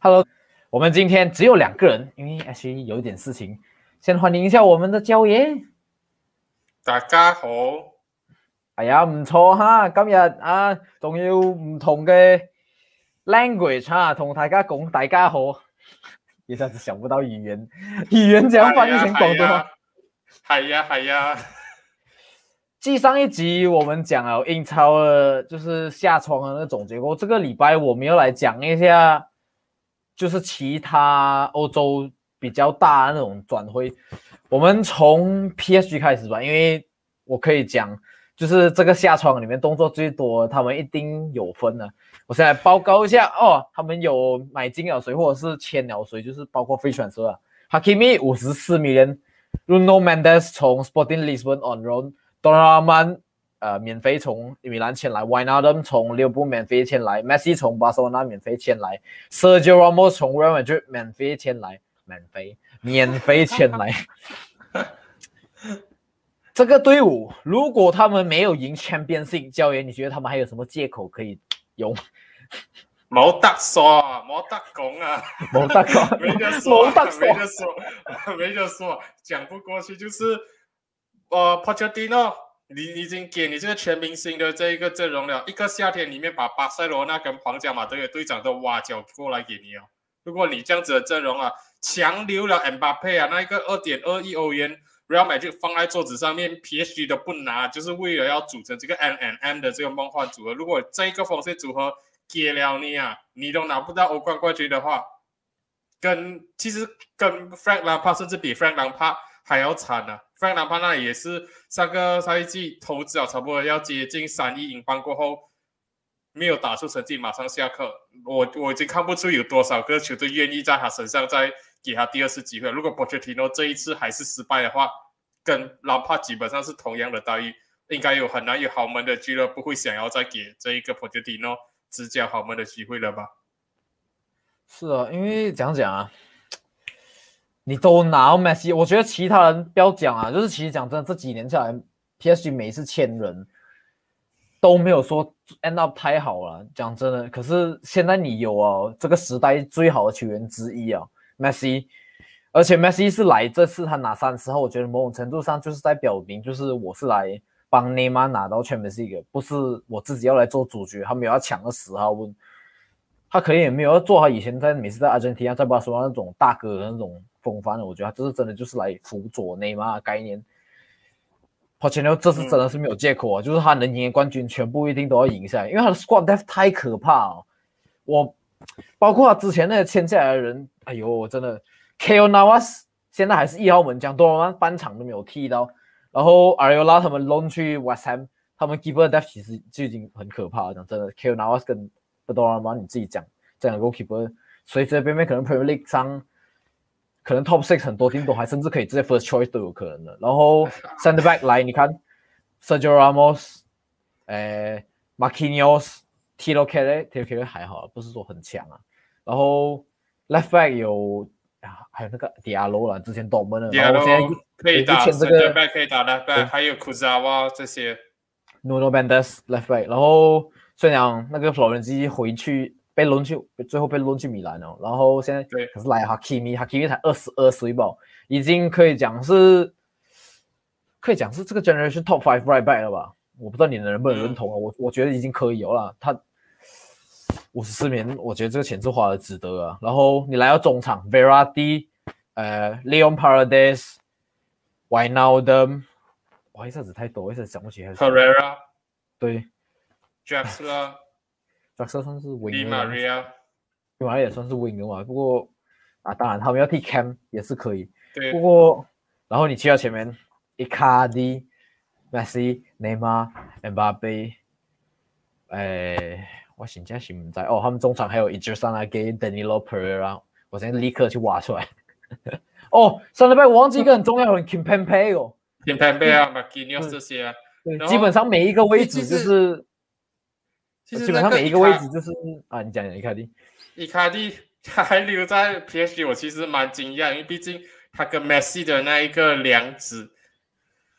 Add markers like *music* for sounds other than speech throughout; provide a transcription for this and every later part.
Hello，我们今天只有两个人，因为 H 有一点事情。先欢迎一下我们的焦爷。大家好。哎呀，唔错哈，今日啊，仲要唔同嘅 language 哈，同大家讲大家好。一下子想不到语言，语言怎样翻译成广东话？系呀系呀。继上一集我们讲了英超的，就是下窗的那总结过，这个礼拜我们要来讲一下，就是其他欧洲比较大的那种转会。我们从 PSG 开始吧，因为我可以讲，就是这个下窗里面动作最多，他们一定有分的。我现在报告一下哦，他们有买进了谁，或者是签了谁，就是包括飞船车啊，Hakimi 五十四 million，Runo Mendes 从 Sporting Lisbon on loan。呃免费从米兰签来，Wijnaldum 从利物浦免费签来，Messi 从巴塞罗那免费签来，Sergio Ramos 从 Real Madrid 免费签来，免费免费签来。*laughs* 这个队伍如果他们没有赢 Championship，教练你觉得他们还有什么借口可以用？冇得说，冇得讲啊，冇得讲，*laughs* 没得说，没得说，没得说，讲不过去就是。呃，Pochettino，你已经给你这个全明星的这一个阵容了，一个夏天里面把巴塞罗那跟皇家马德里队长都挖角过来给你哦。如果你这样子的阵容啊，强留了 M 巴佩啊，那一个二点二亿欧元 Real 买就放在桌子上面，PSG 都不拿，就是为了要组成这个 MNM 的这个梦幻组合。如果这一个锋线组合给了你啊，你都拿不到欧冠冠军的话，跟其实跟 Frank Lampard 甚至比 Frank Lampard 还要惨呢。费南帕纳也是上个赛季投资啊，差不多要接近三亿英镑过后，没有打出成绩，马上下课。我我已经看不出有多少个球队愿意在他身上再给他第二次机会。如果波切蒂诺这一次还是失败的话，跟拉帕基本上是同样的待遇，应该有很难有豪门的俱乐部会想要再给这一个波切蒂诺执教豪门的机会了吧？是啊，因为讲讲啊。你都拿 Messi，我觉得其他人不要讲啊，就是其实讲真的，这几年下来，PSG 每一次签人都没有说 end up 太好了。讲真的，可是现在你有啊，这个时代最好的球员之一啊，Messi，而且 Messi 是来这次他拿三十号，我觉得某种程度上就是在表明，就是我是来帮内马尔拿到 Champions League，不是我自己要来做主角，他没有要抢个十号位，他可能也没有要做他以前在每次在阿根廷啊，在巴塞罗那种大哥的那种。风帆的，我觉得他这是真的就是来辅佐内马尔概念。Pochino，这次真的是没有借口啊，就是他能赢冠军，全部一定都要赢下来，因为他的 squad depth 太可怕了。我包括他之前那个签下来的人，哎呦，真的 k o Navas 现在还是一号门将，多罗曼半场都没有踢到。然后 Ariola 他们 loan 去 West Ham，他们 keeper depth 其实就已经很可怕了。讲真的 k o Navas 跟多罗曼，你自己讲这两个 keeper，随随便便可能 Premier League 上。可能 top six 很多听懂还甚至可以直接 first choice 都有可能的。然后 center back 来，你看 Sergio Ramos，诶 Kelly 还好，不是说很强啊。然后 left back 有啊，还有那个 Diallo 啦，之前夺门的，然后现在可以打这个 back 可以打 left back，还有 Kuzawa 这些，Nuno Mendes left back。然后虽然那个 Florenzi 回去。被轮去，最后被轮去米兰了。然后现在可是来哈基米，哈基米才二十二岁吧，已经可以讲是，可以讲是这个 generation top five right back 了吧？我不知道你能不能认同啊？我我觉得已经可以有了。他五十四年，我觉得这个钱是花的值得啊。然后你来到中场，Verratti，呃，Leon Parades，Why Now Them？哇，一下子太多，一下子想不起来。Herrera，对，Jackson。角色算是 wing，迪玛利亚，迪玛利亚也算是 wing 的嘛。不过啊，当然他们要踢 cam 也是可以。对。不过，然后你去到前面，，Icardi、Messi、Neymar、Mbappe，，哎，我现在是不在哦。他们中场还有伊吉桑拉给 Danilo Pereira，我现在立刻去挖出来。哦，上礼拜我忘记一个很重要的 Kimpembe 哦，Kimpembe 啊，*laughs* Marquinhos 这些啊，对，基本上每一个位置就是。基本上每一个位置就是啊，你讲讲伊卡蒂，伊卡蒂他还留在 PSG，我其实蛮惊讶，因为毕竟他跟 Messi 的那一个梁子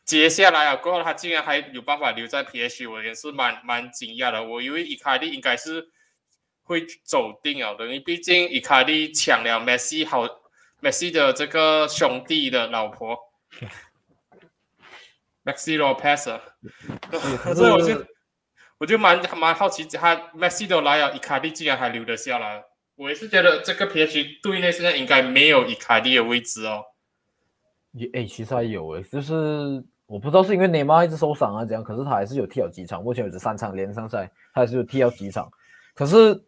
接下来啊过后，他竟然还有办法留在 PSG，我也是蛮蛮惊讶的。我以为伊卡蒂应该是会走定啊的，因为毕竟伊卡利抢了梅西好，梅西的这个兄弟的老婆，*laughs* Maxi Lopez，*laughs* 所以我就我就蛮蛮好奇，他梅西都来了，伊卡利竟然还留得下来，我也是觉得这个 PH 队内现在应该没有伊卡利的位置哦。也哎，其实还有哎，就是我不知道是因为内马尔一直受伤啊，这样，可是他还是有踢了几场，目前为止三场连胜赛，他还是有踢了几场。可是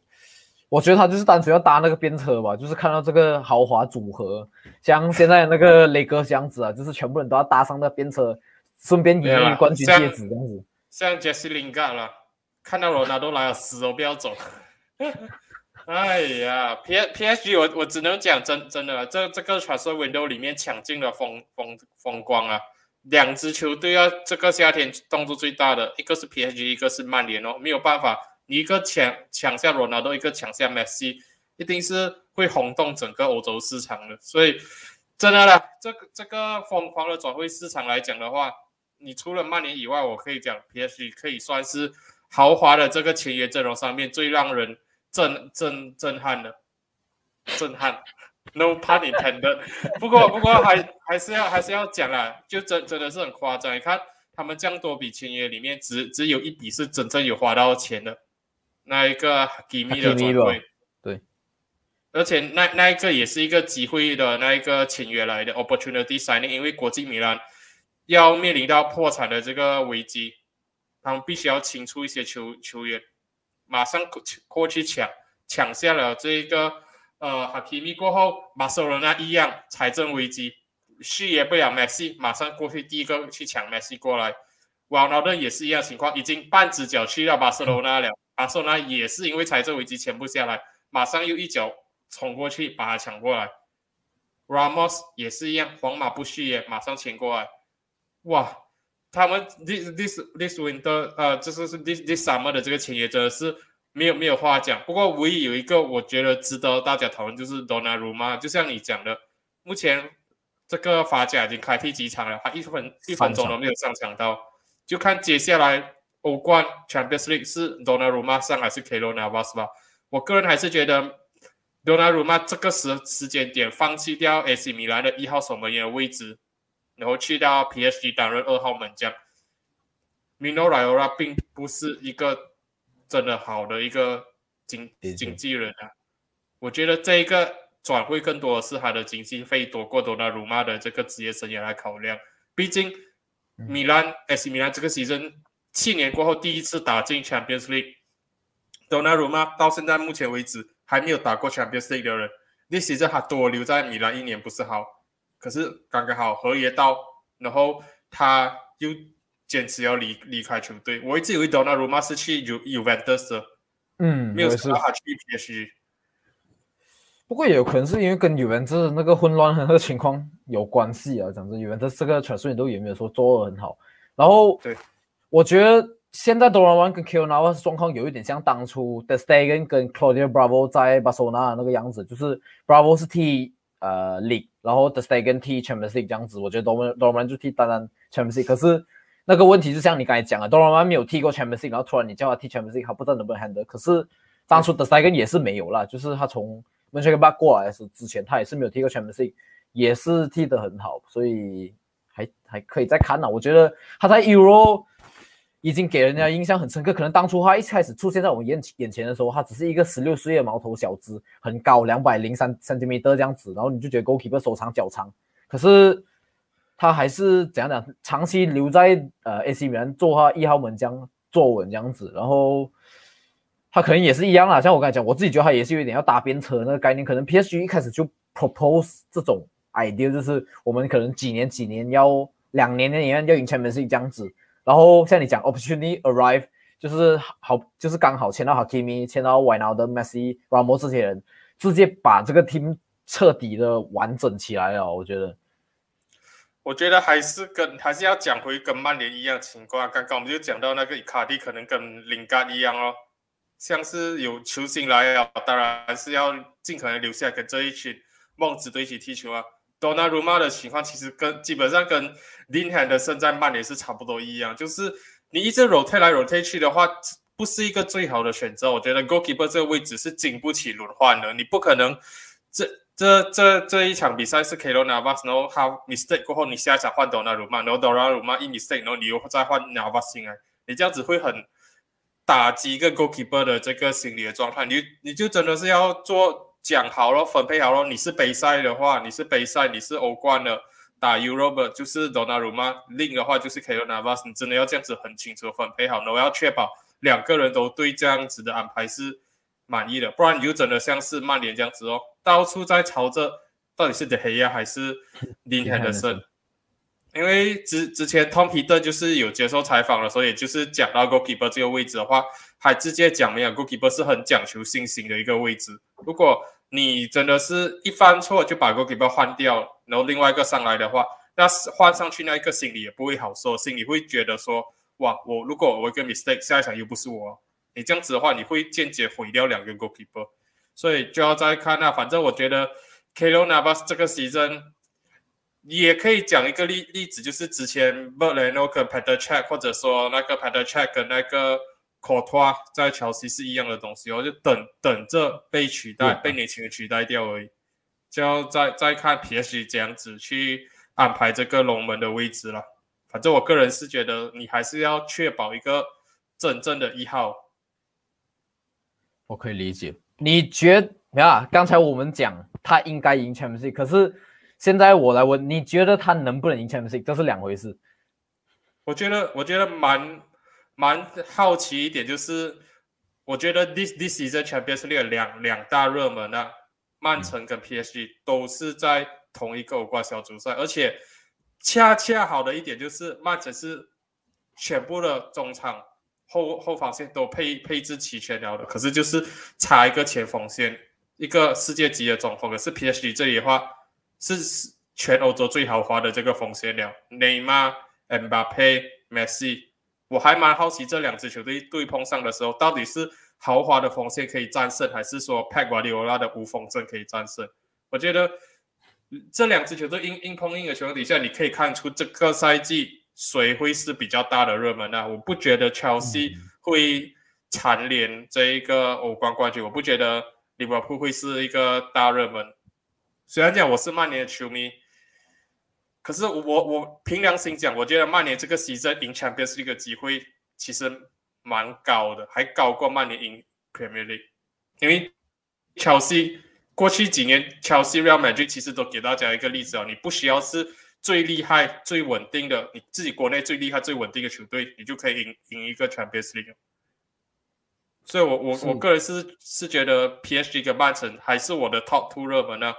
我觉得他就是单纯要搭那个边车吧，就是看到这个豪华组合，像现在那个 *laughs* 雷哥这样子啊，就是全部人都要搭上那边车，顺便赢冠军戒指这样子。像杰西林干了，看到罗纳多来了，死都不要走。哎呀，P P S G，我我只能讲真真的，这这个传说 window 里面抢尽了风风风光啊！两支球队啊，这个夏天动作最大的一个是 P S G，一个是曼联哦，没有办法，你一个抢抢下罗纳多，一个抢下梅西，一定是会轰动整个欧洲市场的。所以真的啦，这个这个疯狂的转会市场来讲的话，你除了曼联以外，我可以讲 P S G 可以算是豪华的这个签约阵容上面最让人。震震震撼的，震撼，no pun intended。不过不过还还是要还是要讲啦，就真真的是很夸张。你看他们这样多笔签约里面，只只有一笔是真正有花到钱的，那一个 Gimme 的转会，对，而且那那一个也是一个机会的那一个签约来的 opportunity signing，因为国际米兰要面临到破产的这个危机，他们必须要清出一些球球员。马上过过去抢抢下了这一个呃哈基米过后，马塞罗那一样财政危机，续约不了梅西，马上过去第一个去抢梅西过来。瓦纳顿也是一样情况，已经半只脚去到巴塞罗那了，巴塞罗那也是因为财政危机签不下来，马上又一脚冲过去把他抢过来。Ramos 也是一样，皇马不续约，马上签过来。哇！他们 this this this winter 呃，这是是 this this summer 的这个签约真的是没有没有话讲。不过唯一有一个我觉得值得大家讨论就是 Donna Ruma，就像你讲的，目前这个法甲已经开辟几场了，他一分一分钟都没有上场到，就看接下来欧冠 Champions League 是 Donna Ruma 上还是 k e l o Navas 吧。我个人还是觉得 Donna Ruma 这个时时间点放弃掉 AC 米兰的一号守门员的位置。然后去到 PSG 担任二号门将，Mino Raiola 并不是一个真的好的一个经经纪人啊。我觉得这一个转会更多的是他的经济费多过多纳鲁马的这个职业生涯来考量。毕竟米兰 AC 米兰这个 season 七年过后第一次打进 Champions League，多纳鲁马到现在目前为止还没有打过 Champions League 的人，那其实他多留在米兰一年不是好。可是刚刚好合约到，然后他又坚持要离离开球队。我一直以为 Donnarumma 是去 U Juventus 的，嗯，没有想到他去 PSG。不过也有可能是因为跟 Juventus 那个混乱和情况有关系啊。讲真，Juventus 这个传说都也没有说做的很好。然后，对，我觉得现在 Donnarumma 跟 k i l n a 状况有一点像当初 The Stegen 跟 Claudio Bravo 在巴塞罗那那个样子，就是 Bravo 是替呃 League。然后 The Stegen 踢 Champions League 这样子，我觉得 Dorman Dorman 就踢单单 Champions League。可是那个问题就像你刚才讲的，Dorman 没有踢过 Champions League，然后突然你叫他踢 Champions League，他不知道能不能 handle。可是当初 The Stegen 也是没有啦，就是他从 Manchester 过来是之前，他也是没有踢过 Champions League，也是踢得很好，所以还还可以再看呐。我觉得他在 Euro。已经给人家印象很深刻。可能当初他一开始出现在我们眼眼前的时候，他只是一个十六岁的毛头小子，很高，两百零三 centimeter 这样子，然后你就觉得 goalkeeper 手长脚长。可是他还是怎样讲，长期留在呃 AC 米兰做他一号门将，坐稳这样子。然后他可能也是一样啦，像我刚才讲，我自己觉得他也是有点要搭边车那个概念。可能 PSG 一开始就 propose 这种 idea，就是我们可能几年几年要两年的年要赢 Champions 这样子。然后像你讲，opportunity arrive，就是好，就是刚好签到 Hakimi，签到 w i n a l d Messi、Ramos 这些人，直接把这个 team 彻底的完整起来了。我觉得，我觉得还是跟还是要讲回跟曼联一样情况。刚刚我们就讲到那个卡蒂可能跟林加一样哦，像是有球星来了，当然是要尽可能留下跟这一群梦子队一起踢球啊。多纳鲁马的情况其实跟基本上跟林汉的胜在曼联是差不多一样，就是你一直 rotate 来 rotate 去的话，不是一个最好的选择。我觉得 goalkeeper 这个位置是经不起轮换的，你不可能这这这这一场比赛是 Kelo Navas，然后他 mistake 过后，你下一场换 Donnarumma，然后 Donnarumma 一 mistake，然后你又再换 Navas 进来，你这样子会很打击一个 goalkeeper 的这个心理的状态。你你就真的是要做讲好了，分配好了。你是杯赛的话，你是杯赛，你是欧冠的。打 Europe 就是 Donnarumma，另的话就是 Kelo Navas，你真的要这样子很清楚分配好，然后要确保两个人都对这样子的安排是满意的，不然你就真的像是曼联这样子哦，到处在朝着到底是德黑亚还是林肯的胜。因为之之前 Tom p e t e r 就是有接受采访的时候，也就是讲到 Goalkeeper 这个位置的话，还直接讲没有 Goalkeeper 是很讲求信心的一个位置，如果你真的是一犯错就把 goalkeeper 换掉，然后另外一个上来的话，那换上去那一个心里也不会好受，心里会觉得说，哇，我如果我一个 mistake，下一场又不是我，你这样子的话，你会间接毁掉两个 goalkeeper，所以就要再看那，反正我觉得 Kelo Navas 这个 season 也可以讲一个例例子，就是之前 Berlino 跟 Peter Check，或者说那个 Peter Check 跟那个。口托在乔西是一样的东西，我就等等着被取代，被年轻人取代掉而已。就要再再看 PSG 这样子去安排这个龙门的位置了。反正我个人是觉得，你还是要确保一个真正的一号。我可以理解。你觉啊？刚才我们讲他应该赢 Champions League，可是现在我来问，你觉得他能不能赢 Champions League？这是两回事。我觉得，我觉得蛮。蛮好奇一点，就是我觉得 this this season Champions League 两两大热门啊，曼城跟 PSG 都是在同一个欧冠小组赛，而且恰恰好的一点就是曼城是全部的中场后后防线都配配置齐全了的，可是就是差一个前锋线，一个世界级的中锋，可是 PSG 这里的话是全欧洲最豪华的这个锋线了，内马尔、恩巴佩、梅西。我还蛮好奇这两支球队对碰上的时候，到底是豪华的锋线可以战胜，还是说佩瓜迪欧拉的无锋阵可以战胜？我觉得这两支球队硬硬碰硬的情况底下，你可以看出这个赛季谁会是比较大的热门啊？我不觉得切尔西会蝉联这一个欧冠冠军，我不觉得利物浦会是一个大热门。虽然讲我是曼联的球迷。可是我我凭良心讲，我觉得曼联这个 season 赢 Champions League 的机会其实蛮高的，还高过曼联赢 Premier League。因为 Chelsea 过去几年 Chelsea Real Madrid 其实都给大家一个例子啊，你不需要是最厉害、最稳定的，你自己国内最厉害、最稳定的球队，你就可以赢赢一个 Champions League。所以，我我我个人是是觉得 PSG 跟曼城还是我的 top two 热门啊，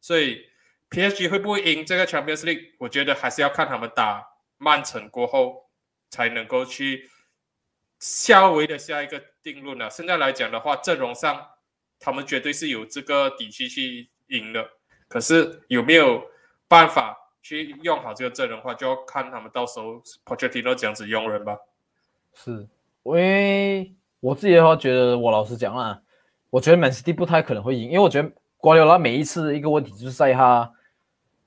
所以。PSG 会不会赢这个 Champions League？我觉得还是要看他们打曼城过后才能够去稍微的下一个定论了。现在来讲的话，阵容上他们绝对是有这个底气去赢的。可是有没有办法去用好这个阵容的话，就要看他们到时候 Pochettino 这样子用人吧。是，因为我自己的话，觉得我老实讲啊，我觉得 Man City 不太可能会赢，因为我觉得瓜迪奥拉每一次一个问题就是在他。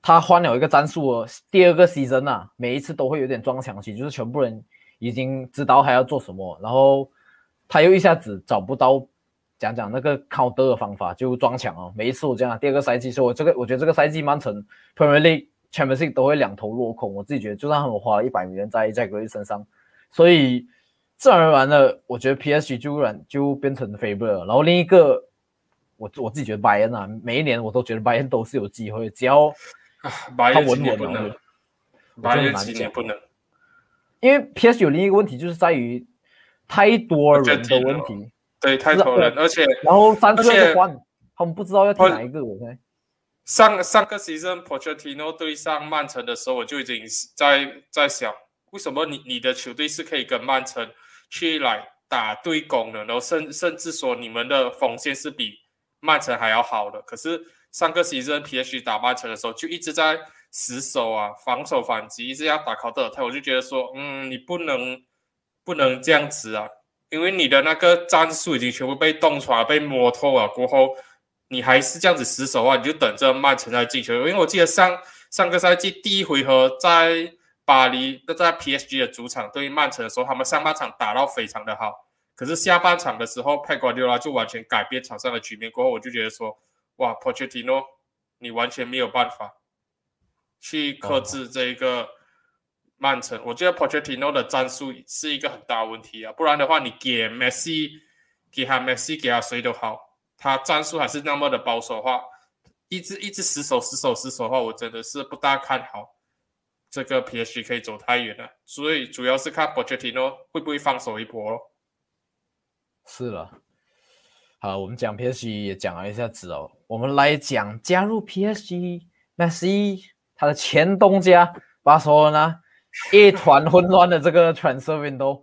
他换了一个战术，第二个 season 啊，每一次都会有点撞墙期，就是全部人已经知道他要做什么，然后他又一下子找不到讲讲那个靠德的方法，就撞墙哦。每一次我这样，第二个赛季，所以我这个我觉得这个赛季曼城 Premier League Champions League 都会两头落空。我自己觉得，就算他们花了一百美元在在格雷身上，所以自然而然的，我觉得 PSG 就然就变成 favorite。然后另一个，我我自己觉得拜恩啊，每一年我都觉得拜恩都是有机会，只要。*laughs* 他稳稳的，八月今年不能，因为 PS 有另一个问题，就是在于太多人的问题，对，太多人，而且然后三次要换，他们不知道要听哪一个。我猜上上个 season Pochettino 对上曼城的时候，我就已经在在想，为什么你你的球队是可以跟曼城去来打对攻的，然后甚甚至说你们的锋线是比曼城还要好的，可是。上个赛季 P H 打曼城的时候，就一直在死守啊，防守反击，一直要打考特尔泰。我就觉得说，嗯，你不能不能这样子啊，因为你的那个战术已经全部被洞穿、被摸透了。过后你还是这样子死守啊，你就等着曼城来进球。因为我记得上上个赛季第一回合在巴黎，在 P S G 的主场对曼城的时候，他们上半场打到非常的好，可是下半场的时候，佩瓜迪拉就完全改变场上的局面。过后，我就觉得说，哇，Pochettino，你完全没有办法去克制这一个曼城。我觉得 Pochettino 的战术是一个很大问题啊，不然的话，你给 Messi，给他 Messi，给他谁都好，他战术还是那么的保守化，一直一直死守死守死守的话，我真的是不大看好这个 PSG 可以走太远了。所以主要是看 Pochettino 会不会放手一搏咯。是了，好，我们讲 PSG 也讲了一下子哦，我们来讲加入 PSG，Messi 他的前东家巴塞罗那一团 *laughs* 混乱的这个 transfer window，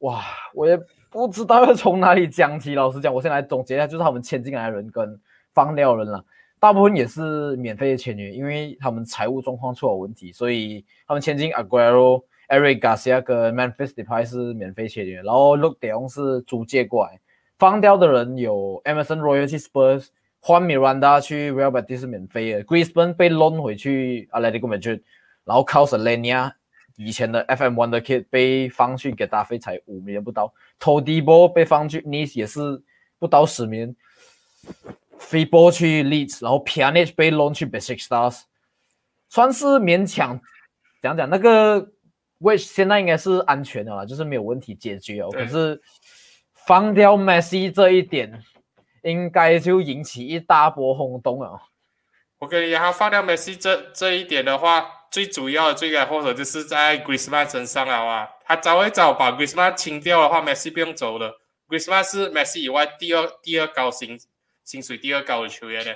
哇，我也不知道要从哪里讲起。老实讲，我先来总结一下，就是他们签进来的人跟放掉人了，大部分也是免费的签约，因为他们财务状况出了问题，所以他们签进 Aguero。Eric Garcia 跟 Memphis Depay 是免费签约，然后 Look De Jong 是租借过来。放掉的人有 Emerson Royalty, Spurs，换 Miranda 去 Real Betis 是免费的。Griezmann 被 loan 回去 Atletico Madrid，然后 Carlos Lenia 以前的 FM One 的 Kid 被放去给大费才五年不到。Todibo 被放去 Nice 也是不到十年。飞波去 Leeds，然后 Pjanic 被 loan 去 Basic Stars，算是勉强讲讲那个。which 现在应该是安全的了，就是没有问题解决哦。可是放掉 Messi 这一点，应该就引起一大波轰动啊！我跟你讲，放掉 Messi 这这一点的话，最主要的罪该或者就是在 Griezmann 身上了啊。他早一早把 Griezmann 清掉的话，Messi 不用走了。Griezmann 是 Messi 以外第二第二高薪薪水第二高的球员呢。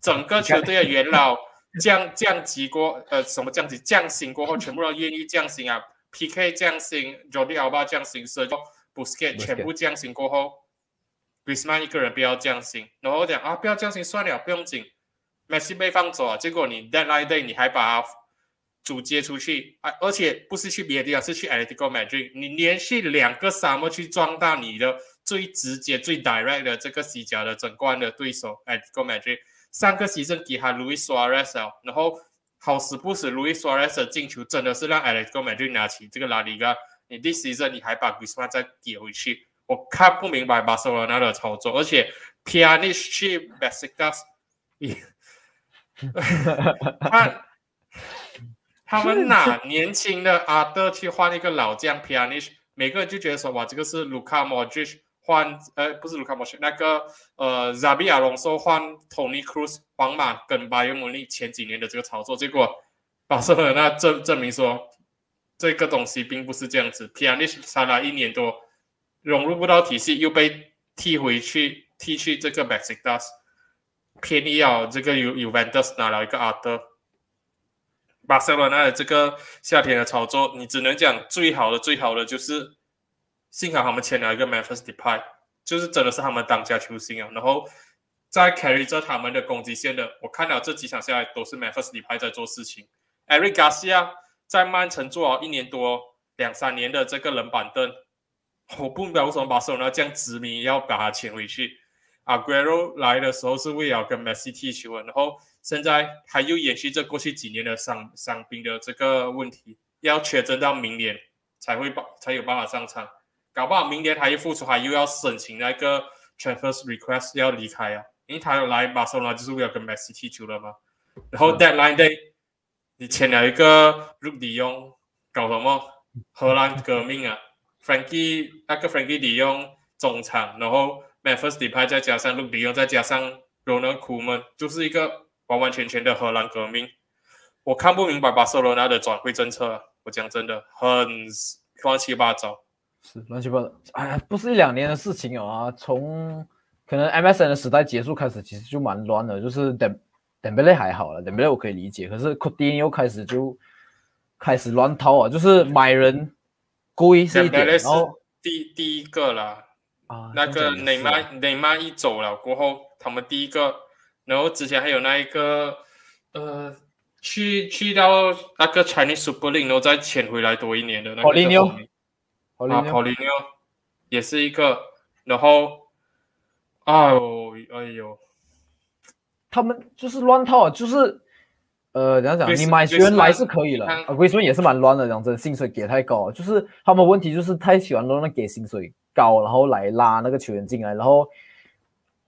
整个球队的元老。降降级过，呃，什么降级？降薪过后，全部都愿意降薪啊！P.K. 降薪，Jordi Alba 降薪，所以 Busquets 全部降薪过后，Griezmann 一个人不要降薪，然后讲啊，不要降薪算了，不用紧。Messi 被放走啊，结果你 Deadline Day 你还把主接出去啊，而且不是去别的地方，是去 Atletico Madrid，你连续两个沙漠去壮大你的最直接、最 direct 的这个西甲的整冠的对手 Atletico Madrid。上个牺牲给他 Luis Suarez，然后好死不死 Luis Suarez 的进球真的是让 Alex Madrid 拿起这个拉里嘎，你 this season 你还把 Griezmann 再给回去，我看不明白巴塞罗那的操作，而且 Pjanic 去 Besiktas，*laughs* 他他们拿年轻的阿德去换一个老将 Pjanic，每个人就觉得说哇这个是 Luka Modric。换呃不是卢卡莫什，那个呃扎比亚隆索换 Tony Cruz，皇马跟拜仁慕尼前几年的这个操作，结果巴塞罗那证证明说这个东西并不是这样子。p i a n i s 才来一年多，融入不到体系，又被踢回去踢去这个 b a s i c d a s 偏要这个 U Uventus 拿了一个阿德，巴塞罗那的这个夏天的操作，你只能讲最好的最好的就是。幸好他们签了一个 Memphis Depay，就是真的是他们当家球星啊。然后在 carry 着他们的攻击线的，我看到这几场下来都是 Memphis Depay 在做事情。Eric Garcia 在曼城坐了一年多、两三年的这个冷板凳，*laughs* 我不明白为什么把手呢这样执迷要把他请回去。Aguero 来的时候是为了跟梅西踢球，然后现在他又延续着过去几年的伤伤病的这个问题，要确诊到明年才会把才有办法上场。搞不好明年他一复出，他又要申请那个 transfer request 要离开啊，因为他要来巴塞罗那就是为了跟梅西踢球了嘛。然后 deadline day 你签了一个 Luke De Jong，搞什么荷兰革命啊？Frankie 那个 Frankie De Jong 中场，然后 Memphis Depay 再加上 Luke d 再加上 Ronald Koeman，就是一个完完全全的荷兰革命。我看不明白巴塞罗那的转会政策，我讲真的很乱七八糟。是乱七八糟，哎，不是一两年的事情啊。从可能 MSN 的时代结束开始，其实就蛮乱的。就是等等贝雷还好了，等贝雷我可以理解。可是 i n 又开始就开始乱套啊，就是买人故意是一点，然后第第一个啦，啊，那个内马内马一走了过后，他们第一个，然后之前还有那一个呃，去去到那个 Chinese Super League，然后再潜回来多一年的那个。啊，保利尼奥也是一个，然后，哎呦，哎呦，他们就是乱套，就是，呃，怎样讲？你买球员来是可以了，啊，龟孙也是蛮乱的，讲真，薪水给太高，就是他们问题就是太喜欢乱给薪水，高，然后来拉那个球员进来，然后我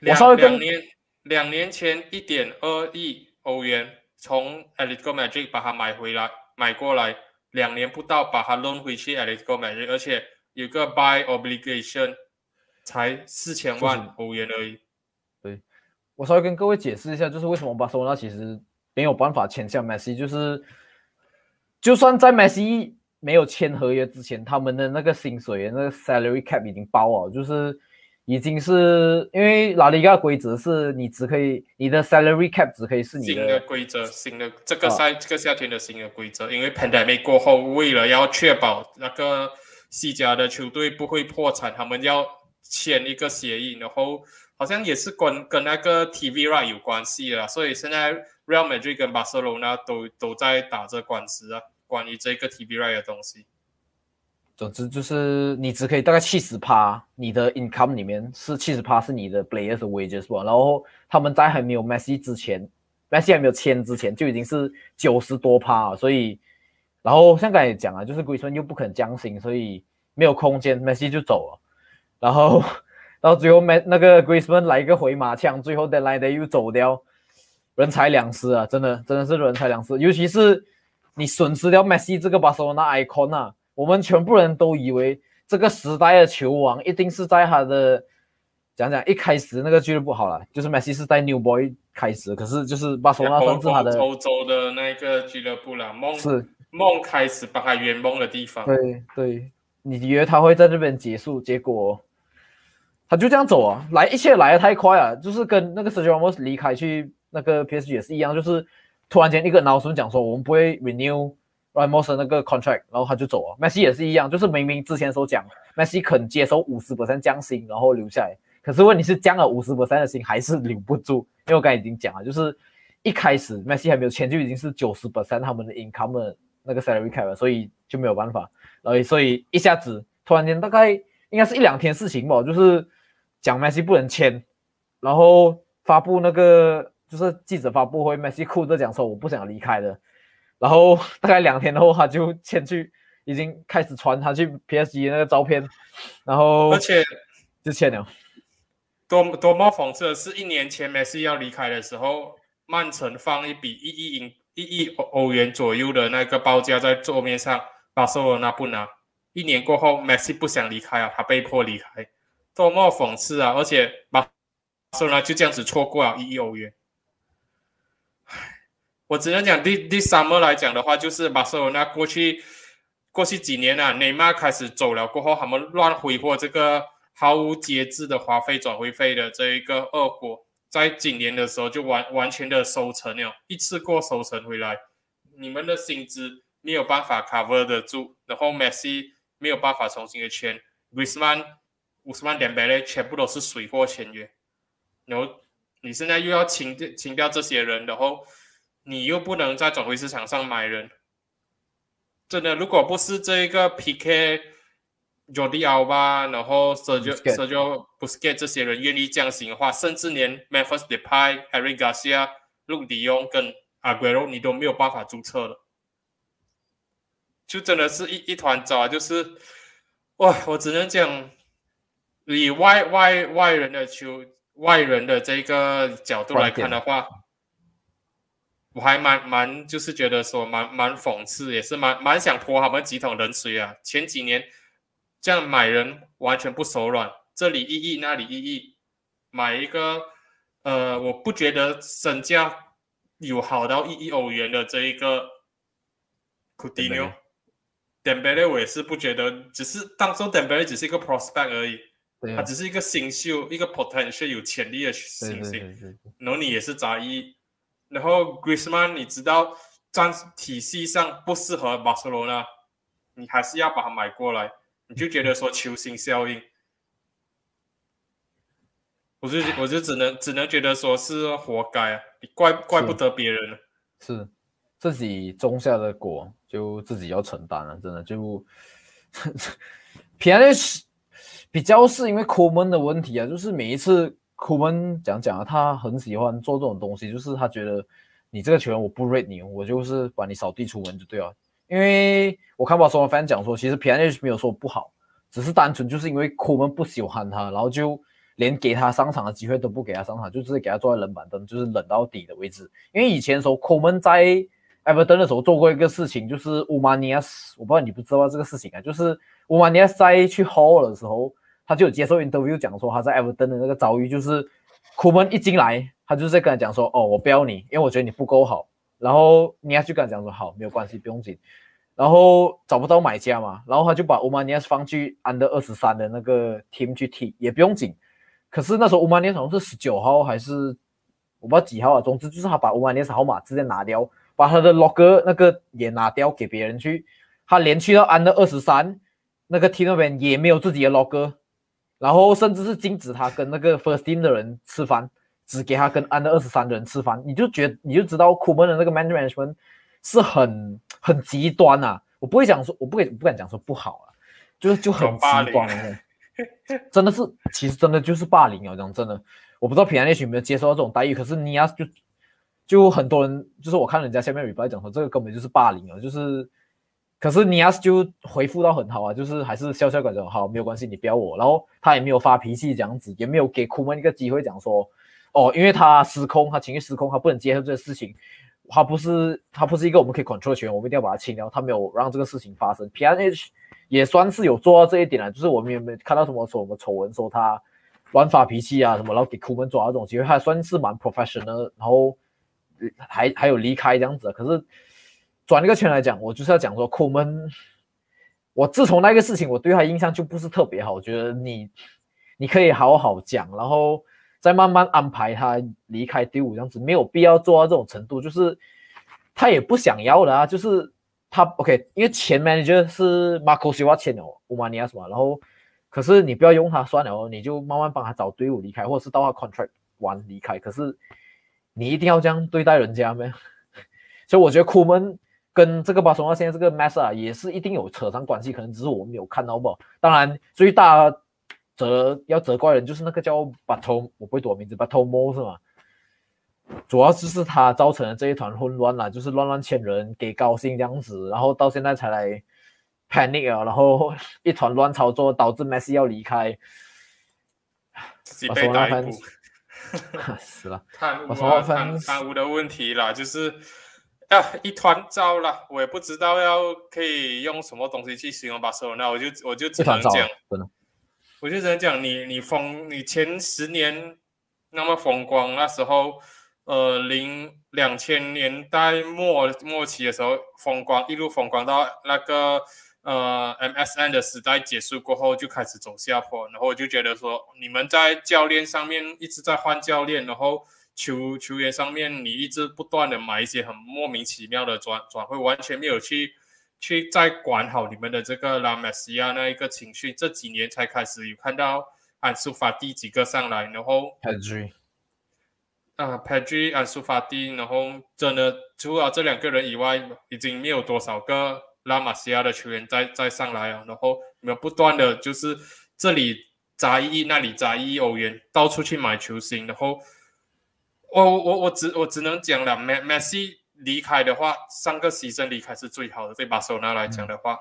两稍微跟两年两年前一点二亿欧元从 Atletico Madrid 把它买回来买过来，两年不到把它 loan 回去 Atletico Madrid，而且有个 buy obligation 才四千万欧元而已。我稍微跟各位解释一下，就是为什么巴塞罗那其实没有办法签下梅西，就是就算在梅西没有签合约之前，他们的那个薪水那个 salary cap 已经包了，就是已经是因为拉里加规则是你只可以你的 salary cap 只可以是你新的的规则，新的这个啊。赛、这个夏天的新的规则，因为 pandemic 过后，为了要确保那个西甲的球队不会破产，他们要签一个协议，然后好像也是跟跟那个 TVR 有关系啦，所以现在 Real Madrid 跟巴塞罗那都都在打着官司啊，关于这个 TVR 的东西。总之就是你只可以大概七十趴，你的 income 里面是七十趴是你的 players wages 吧，然后他们在还没有 Messi 之前，Messi 还没有签之前就已经是九十多趴了，所以然后像刚才也讲啊，就是龟孙又不肯降薪，所以没有空间，Messi 就走了，然后到最后 m 那个 Griezmann 来一个回马枪，最后 deadline day 又走掉，人财两失啊，真的真的是人财两失，尤其是你损失掉 Messi 这个巴塞罗那 icon 啊。我们全部人都以为这个时代的球王一定是在他的讲讲一开始那个俱乐部好了，就是梅西是在 New Boy 开始，可是就是巴塞罗那欧算是他的欧洲的那个俱乐部啦，梦是梦开始把他圆梦的地方。对对，你以为他会在这边结束，结果他就这样走啊，来一切来的太快啊，就是跟那个 Sergio Ramos 离开去那个 PSG 也是一样，就是突然间一个脑孙讲说我们不会 renew。Ramos 那个 contract，然后他就走了。Messi 也是一样，就是明明之前所讲，Messi 肯接受五十 percent 降薪，然后留下来。可是问题是降了五十 percent 的薪，还是留不住。因为我刚才已经讲了，就是一开始 Messi 还没有签，就已经是九十 percent 他们的 income 的那个 salary cap 了，所以就没有办法。然后所以一下子突然间大概应该是一两天事情吧，就是讲 Messi 不能签，然后发布那个就是记者发布会，Messi 哭着讲说我不想离开的。然后大概两天后，他就签去，已经开始传他去 PSG 那个照片，然后而且就签了。多多么讽刺的是，一年前梅西要离开的时候，曼城放一笔一亿英一亿欧元左右的那个报价在桌面上，巴塞罗那不拿。一年过后，梅西不想离开啊，他被迫离开，多么讽刺啊！而且巴塞罗那就这样子错过了一亿欧元。我只能讲，第第三个来讲的话，就是巴塞罗那过去过去几年啊，内马尔开始走了过后，他们乱挥霍这个毫无节制的花费转会费的这一个恶果，在今年的时候就完完全的收成了，一次过收成回来，你们的薪资没有办法 cover 得住，然后 Messi 没有办法重新的签，Griezmann、乌斯曼、典贝勒全部都是水货签约，然后你现在又要清掉清掉这些人，然后。你又不能在转会市场上买人，真的，如果不是这一个 PK、Jordi Alba，然后 Sergio、Sergio Busquets 这些人愿意降薪的话，甚至连 Memphis Depay、Harry Garcia、陆迪翁跟 Aguero 你都没有办法注册了，就真的是一一团糟，就是哇，我只能讲，以外外外人的球外人的这个角度来看的话。我还蛮蛮就是觉得说蛮蛮讽刺，也是蛮蛮想泼他们几桶冷水啊！前几年这样买人完全不手软，这里一亿那里一亿，买一个呃，我不觉得身价有好到一亿欧元的这一个库蒂纽，登贝勒我也是不觉得，只是当中登贝勒只是一个 prospect 而已，他只是一个新秀，一个 potential 有潜力的新星，然后你也是杂一亿。然后 Griezmann，你知道战体系上不适合巴塞罗那，你还是要把它买过来，你就觉得说球星效应，我就我就只能只能觉得说是活该啊，你怪怪不得别人了，是自己种下的果就自己要承担了，真的就 p i a 比较是因为抠门的问题啊，就是每一次。库门讲讲啊，他很喜欢做这种东西，就是他觉得你这个球员我不 rate 你，我就是把你扫地出门就对了。因为我看巴塞罗那 fan 讲说，其实 p i a n 没有说不好，只是单纯就是因为库门不喜欢他，然后就连给他上场的机会都不给他上场，就直接给他坐在冷板凳，就是冷到底的位置。因为以前的时候库门在 Everton 的时候做过一个事情，就是乌马尼亚斯，我不知道你不知道这个事情啊，就是乌马尼亚斯在去 Hall 的时候，他就有接受 interview 讲说他在 Everton 的那个遭遇，就是库门一进来，他就是在跟他讲说，哦，我不要你，因为我觉得你不够好。然后尼亚就跟他讲说，好，没有关系，不用紧。然后找不到买家嘛，然后他就把乌马尼亚斯放去 and 二十三的那个 team 去踢，也不用紧。可是那时候乌马尼亚斯好像是十九号还是我不知道几号啊，总之就是他把乌马尼亚斯号码直接拿掉，把他的 logger 那个也拿掉给别人去。他连去到 Under 二十三那个 team 那边也没有自己的 logger，然后甚至是禁止他跟那个 first team 的人吃饭，只给他跟 Under 二十三的人吃饭。你就觉你就知道库门的那个 management 是很。很极端呐，我不会讲说，我不敢不敢讲说不好啊，就是就很极端的，真的是，其实真的就是霸凌啊，这种真的，我不知道平安那群有没有接受到这种待遇，可是尼亚就就很多人，就是我看人家下面 reply 讲说，这个根本就是霸凌啊，就是，可是尼亚就回复到很好啊，就是还是笑笑感觉好，没有关系，你不要我，然后他也没有发脾气这样子，也没有给库门一个机会讲说，哦，因为他失控，他情绪失控，他不能接受这个事情。他不是他不是一个我们可以 control 的球员，我们一定要把他清掉。他没有让这个事情发生。P N H 也算是有做到这一点了，就是我们也没看到什么什么丑闻，说他乱发脾气啊什么，然后给库门抓到这种机会，还算是蛮 professional。然后还还有离开这样子。可是转一个圈来讲，我就是要讲说库门，我自从那个事情，我对他印象就不是特别好。我觉得你你可以好好讲，然后。再慢慢安排他离开队伍，这样子没有必要做到这种程度，就是他也不想要的啊，就是他 OK，因为前 manager 是 Marco Silva 签的乌马尼亚什么，然后可是你不要用他算了哦，你就慢慢帮他找队伍离开，或者是到他 contract 完离开，可是你一定要这样对待人家没？*laughs* 所以我觉得库门跟这个巴塞罗那现在这个 mess 啊，也是一定有扯上关系，可能只是我们没有看到吧？当然最大。责要责怪人就是那个叫巴托，我不会读名字，巴托莫是吗？主要就是他造成了这一团混乱了，就是乱乱签人给高薪这样子，然后到现在才来 panic 啊，然后一团乱操作导致 Messi 要离开，自己被逮捕，*laughs* 死了，贪污贪贪污的问题啦，就是啊一团糟了，我也不知道要可以用什么东西去形容巴塞罗那，我就我就只能讲。我就只能讲，你你风，你前十年那么风光，那时候，呃，零两千年代末末期的时候风光，一路风光到那个呃 MSN 的时代结束过后，就开始走下坡。然后我就觉得说，你们在教练上面一直在换教练，然后球球员上面你一直不断的买一些很莫名其妙的转转会，完全没有去。去再管好你们的这个拉梅西亚那一个情绪，这几年才开始有看到安苏法蒂几个上来，然后 Pedri 啊 Pedri 安苏法蒂，然后真的除了这两个人以外，已经没有多少个拉马西亚的球员再再上来啊，然后你们不断的就是这里砸一亿，那里砸一亿欧元，到处去买球星，然后我我我只我只能讲了，梅梅西。离开的话，上个牺牲离开是最好的。对巴塞罗那来讲的话，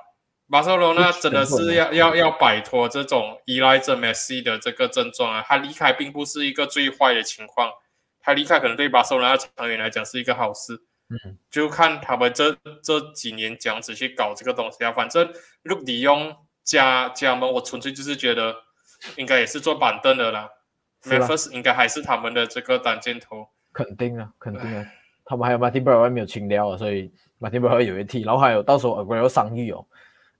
巴塞罗那真的是要要要摆脱这种依赖着梅西的这个症状啊。他离开并不是一个最坏的情况，他离开可能对巴塞罗那成员来讲是一个好事。嗯，就看他们这这几年这样子去搞这个东西啊。反正陆迪用加加盟，我纯粹就是觉得应该也是坐板凳的啦。M e p h i s 应该还是他们的这个单箭头。肯定啊，肯定啊。他们还有 Martin b r o w 没有清掉啊，所以 Martin b r o w 有一踢，然后还有到时候 Aguero 伤愈哦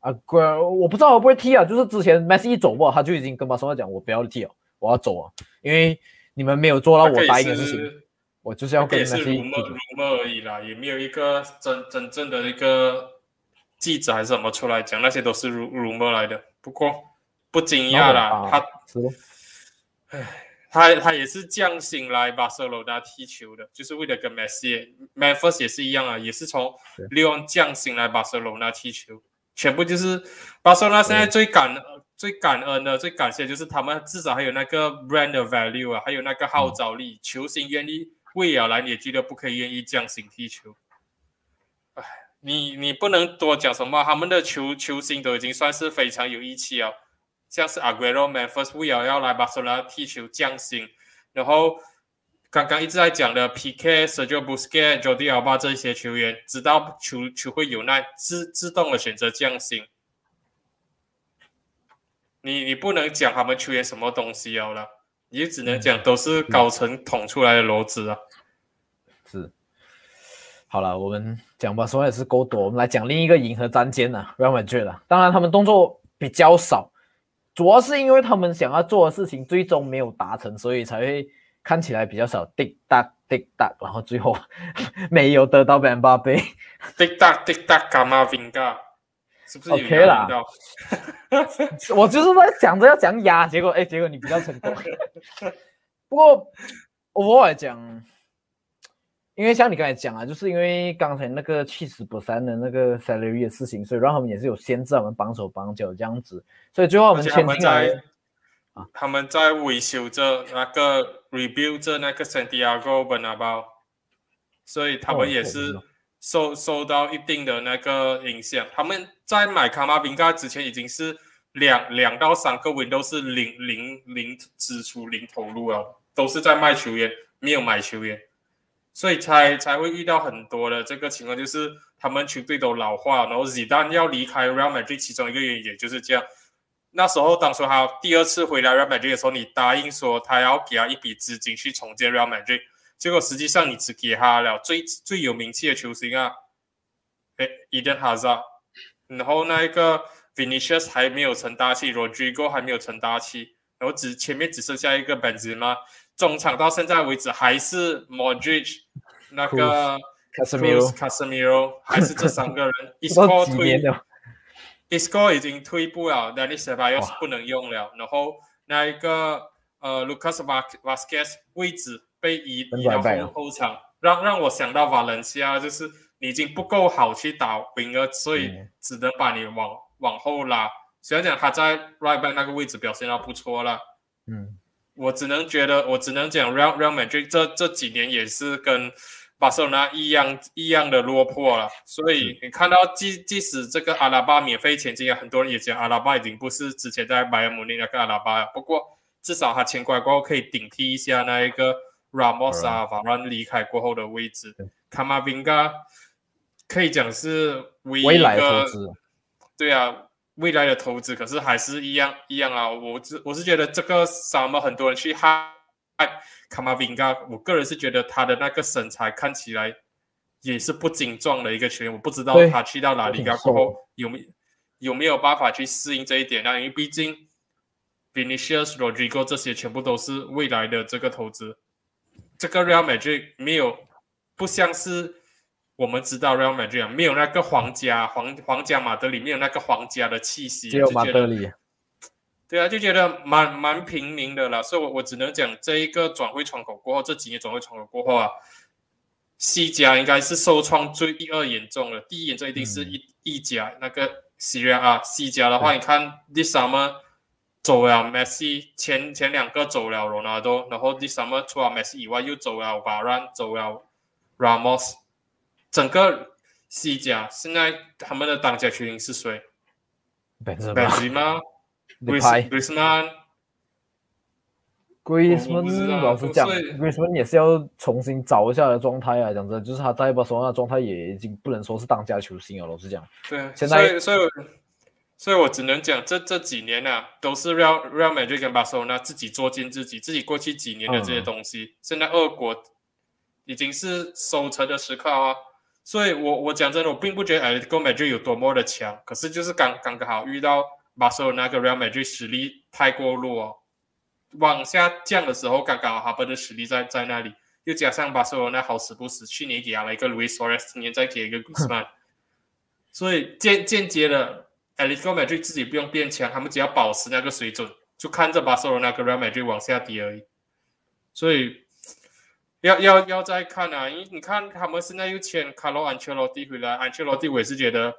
，Aguero 我不知道会不会踢啊，就是之前 Messi 一走过，他就已经跟巴塞罗那讲，我不要踢哦，我要走啊，因为你们没有做到我答应的事情，我就是要跟 Messi 踢。而已啦，也没有一个真真正的一个记者还是什么出来讲，那些都是 rumor 来的。不过不惊讶啦，他，唉。他他也是降薪来巴塞罗那踢球的，就是为了跟梅西、梅弗斯也是一样啊，也是从利用降薪来巴塞罗那踢球，全部就是巴塞罗那现在最感最感恩的、最感谢就是他们至少还有那个 brand value 啊，还有那个号召力，球星愿意为了来你俱乐部可以愿意降薪踢球。哎，你你不能多讲什么，他们的球球星都已经算是非常有义气啊。像是 Aguero、Memphis、w i l 要来巴塞罗那踢球降薪，然后刚刚一直在讲的 PK、Sergio Busquets、Jordi Alba 这些球员，知道球球会有难，自自动的选择降薪。你你不能讲他们球员什么东西哦了，你只能讲都是高层捅出来的篓子啊。是。好了，我们讲吧，说也是够多，我们来讲另一个银河战舰呢，Real Madrid 了。当然他们动作比较少。主要是因为他们想要做的事情最终没有达成，所以才会看起来比较少。滴答滴答，然后最后 *laughs* 没有得到本巴杯。滴答滴答，卡马宾嘎，是不是？OK 啦。*laughs* 我就是在想着要讲哑，结果哎，结果你比较成功。*laughs* 不过我来讲。因为像你刚才讲啊，就是因为刚才那个七十不三的那个 salary 的事情，所以让他们也是有限制，我们绑手绑脚这样子。所以最后我们签进来啊，他们在维修着那个 rebuild 着那个 Santiago Bernabeu，所以他们也是受受到一定的那个影响。他们在买卡马宾加之前，已经是两两到三个 win 都是零零零支出零投入了，都是在卖球员，没有买球员。所以才才会遇到很多的这个情况，就是他们球队都老化，然后 Z 丹要离开 Real Madrid，其中一个原因也就是这样。那时候，当初他第二次回来 Real Madrid 的时候，你答应说他要给他一笔资金去重建 Real Madrid，结果实际上你只给他了最最有名气的球星啊，哎，Eden Hazard，然后那一个 Vinicius 还没有成大器，Rodrigo 还没有成大器，然后只前面只剩下一个 Benzema。中场到现在为止还是 Modric，那个 Casemiro Casemiro 还是这三个人。*laughs* Isco 退，Isco 已经退步了，Dani s e b a y o s 不能用了。然后那一个呃 Lucas Vazquez 位置被移移到后后场，让让我想到瓦伦西亚，就是你已经不够好去打 winger，所以只能把你往往后拉。虽然讲他在 right back 那个位置表现到不错了，嗯。我只能觉得，我只能讲，Real Real Madrid 这这几年也是跟巴塞罗那一样一样的落魄了。所以你看到，即即使这个阿拉巴免费前进啊，很多人也讲阿拉巴已经不是之前在拜仁慕尼那个阿拉巴了。不过至少他签过来过后可以顶替一下那一个 Ramos 啊，法兰离开过后的位置。卡马宾加可以讲是唯一一个，对啊。未来的投资可是还是一样一样啊！我是我是觉得这个什么很多人去害卡马宾加，我个人是觉得他的那个身材看起来也是不精壮的一个球员。我不知道他去到哪里过后有没有没有办法去适应这一点啊？因为毕竟 Vinicius、Rodrigo 这些全部都是未来的这个投资，这个 Real Madrid 没有不像是。我们知道 Real Madrid 没有那个皇家皇皇家马德里没有那个皇家的气息，只有马德里。对啊，就觉得蛮蛮平民的啦。所以，我我只能讲，这一个转会窗口过后，这几年转会窗口过后啊，西甲应该是受创最第二严重的，第一严重一定是意意甲那个 Serie A。西甲的话，你看 This summer 走了 Messi，前前两个走了 Ronaldo，然后 This summer 除了 Messi 以外，又走了 Varane，走了 Ramos。整个西甲现在他们的当家球星是谁？本泽马、格里斯格里斯曼、格里斯曼。老实讲，格里斯曼也是要重新找一下的状态啊！讲真，就是他在巴塞罗那状态也已经不能说是当家球星了。老实讲，对，现在所以所以所以我只能讲，这这几年啊，都是 Real Real Madrid 跟巴塞罗那自己做进自己，自己过去几年的这些东西，现在二国已经是收成的时刻啊！所以，我我讲真的，我并不觉得 Atletico Madrid 有多么的强，可是就是刚刚刚好遇到巴塞罗那个 Real Madrid 实力太过弱，往下降的时候，刚刚好他们的实力在在那里，又加上巴塞罗那好死不死，去年给了一个 Luis Suarez，今年再给一个 *laughs* Guzman，所以间间接的 Atletico Madrid 自己不用变强，他们只要保持那个水准，就看着巴塞罗那个 Real Madrid 往下跌而已，所以。要要要再看啊！因为你看他们现在又签卡罗安切洛蒂回来，安切洛蒂我也是觉得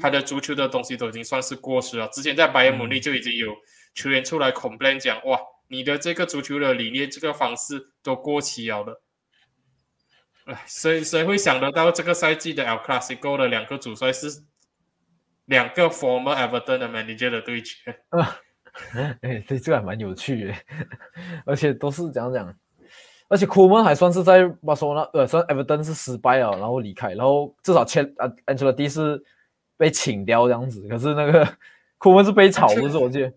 他的足球的东西都已经算是过时了。之前在拜仁慕尼就已经有球员出来 complain 讲，哇，你的这个足球的理念、这个方式都过期了的。哎，谁谁会想得到这个赛季的 El Clasico 的两个主帅是两个 former Everton 的 manager 的对决？*laughs* 哎，对，这个还蛮有趣的，而且都是讲讲，而且库曼还算是在巴塞罗那，呃，算埃弗顿是失败了，然后离开，然后至少签啊，安切洛蒂是被请掉这样子，可是那个 *laughs* 库曼是被炒，不是我记得。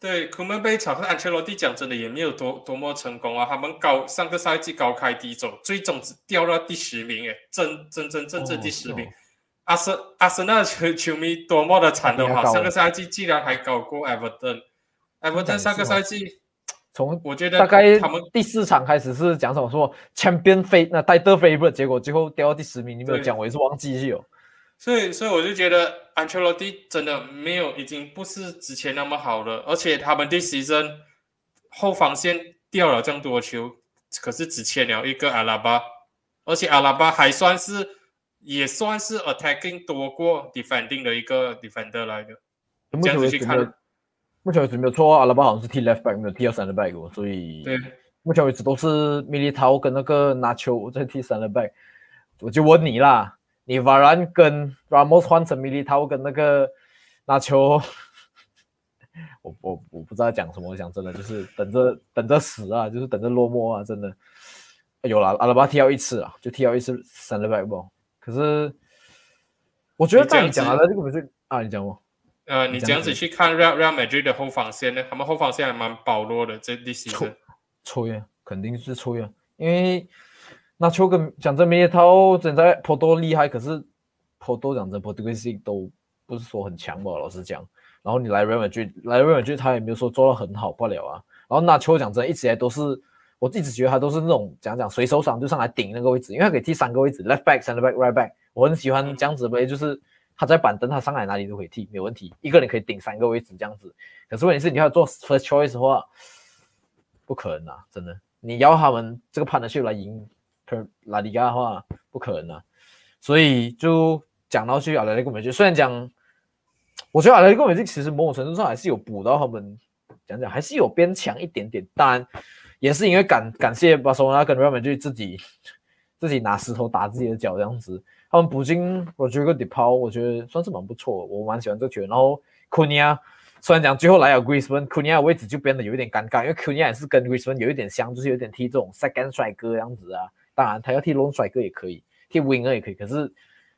对，库曼被炒，和安切洛蒂讲真的也没有多多么成功啊，他们高上个赛季高开低走，最终只掉到第十名，哎，真真真正正第十名。阿森阿森纳球球迷多么的惨的话，上个赛季竟然还搞过埃弗顿。埃弗顿上个赛季从我觉得大概他们第四场开始是讲什么说 champion 飞那带得飞不，结果最后掉到第十名，你没有讲，我也是忘记去哦。所以所以我就觉得 Ancelotti 真的没有，已经不是之前那么好了，而且他们第十阵后防线掉了这么多球，可是只签了一个阿拉巴，而且阿拉巴还算是。也算是 attacking 多过 defending 的一个 defender 来的。这样子去看，目前为止没有错，阿拉巴好像是踢 left back，没有踢到 center back，所以对，目前为止都是米利涛跟那个拿球在踢 center back。我就问你啦，你 Varan 跟 Ramos 换成米利涛跟那个拿球，*laughs* 我我我不知道讲什么，我讲真的就是等着等着死啊，就是等着落寞啊，真的。有了阿拉巴踢到一次啊，就踢到一次 center back 不？可是，我觉得在你讲了这个不是啊，你讲我，呃，你这样子去看 Real Real Madrid 的后防线呢，他们后防线还蛮薄弱的，这第四个抽烟肯定是抽烟，因为那球跟讲真，米涛真在颇多厉害，可是颇多讲真，颇多个性都不是说很强吧，老实讲。然后你来 Real Madrid，来 Real Madrid，他也没有说做到很好不了啊。然后那球讲真，一直以来都是。我一直觉得他都是那种讲讲随手上就上来顶那个位置，因为他可以踢三个位置，left back、center back、right back。我很喜欢这样子呗，就是他在板凳他上来哪里都可以踢，没有问题。一个人可以顶三个位置这样子。可是问题是你要做 first choice 的话，不可能啊，真的。你要他们这个 partnership 来赢拉里加的话，不可能啊。所以就讲到去阿莱利贡美剧，虽然讲，我觉得阿莱利贡美剧其实某种程度上还是有补到他们，讲讲还是有变强一点点，当然。也是因为感感谢巴塞罗那跟 r a m a 自己自己拿石头打自己的脚这样子，他们补进我觉得个 Depau，我觉得算是蛮不错，我蛮喜欢这球员。然后 Kunia 虽然讲最后来了 Griezmann，Kunia 位置就变得有一点尴尬，因为 Kunia 也是跟 Griezmann 有一点像，就是有点踢这种 second 帅哥这样子啊。当然他要踢 l o n 帅哥也可以，踢 winger 也可以，可是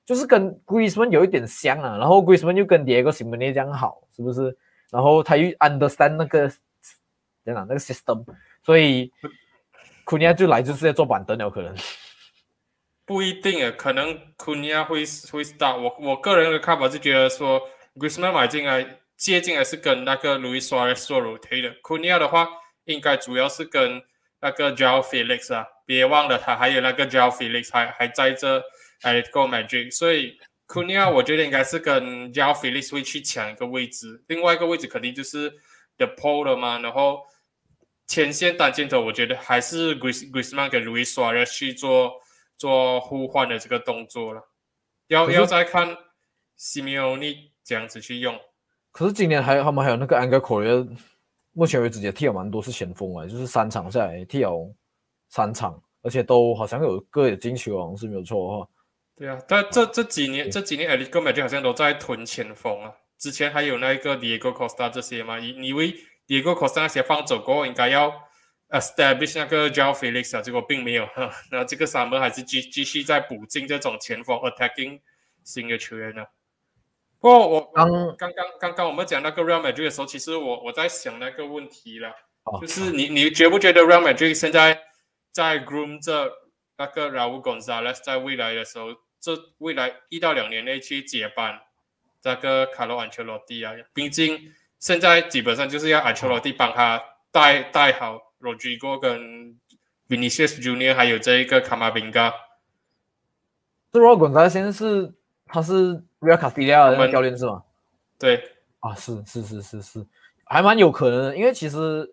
就是跟 Griezmann 有一点像啊。然后 Griezmann 又跟 Diego Simone 这样好，是不是？然后他又 understand 那个怎样那个 system。所以库尼亚就来就是在做板凳了，可能不一定啊，可能库尼亚会会 start。我我个人的看法是觉得说，Griezmann 买进来接进来是跟那个 Luis Suarez 做 rotate 的，库尼亚的话应该主要是跟那个 Joao Felix 啊，别忘了他还有那个 Joao Felix 还还在这来 go Madrid，所以库尼亚我觉得应该是跟 Joao Felix 会去抢一个位置，另外一个位置肯定就是 The Pole 了嘛，然后。前线单箭头，我觉得还是 Gris Grisman 跟 Luis Suarez 去做做互换的这个动作了。要要再看 Simeone 这样子去用。可是今年还他们还有那个 Angel Correa，目前为止也踢了蛮多次前锋啊，就是三场下来踢了三场，而且都好像有个有进球，好像是没有错的话。对啊，但这这几年这几年 a l i g o m a 就好像都在囤前锋啊。之前还有那个 Diego Costa 这些嘛，你你为 Diego cost 那些放走过后，应该要 establish 那个 Joao Felix 啊，结果并没有。那这个 summer 还是继继续在补进这种前锋 attacking 新的球员呢。不过我刚刚刚刚刚我们讲那个 Real Madrid 的时候，其实我我在想那个问题了，就是你你觉不觉得 Real Madrid 现在在 groom 这那个 Raul Gonzalez 在未来的时候，这未来一到两年内去接班这个卡罗安切洛蒂啊？毕竟。现在基本上就是要安切洛蒂帮他带带好 Rodrigo 跟 Vinicius Junior，还有这一个卡马宾加。这罗滚在现在是他是 Real Castilla 的教练是吗？对啊，是是是是是，还蛮有可能的，因为其实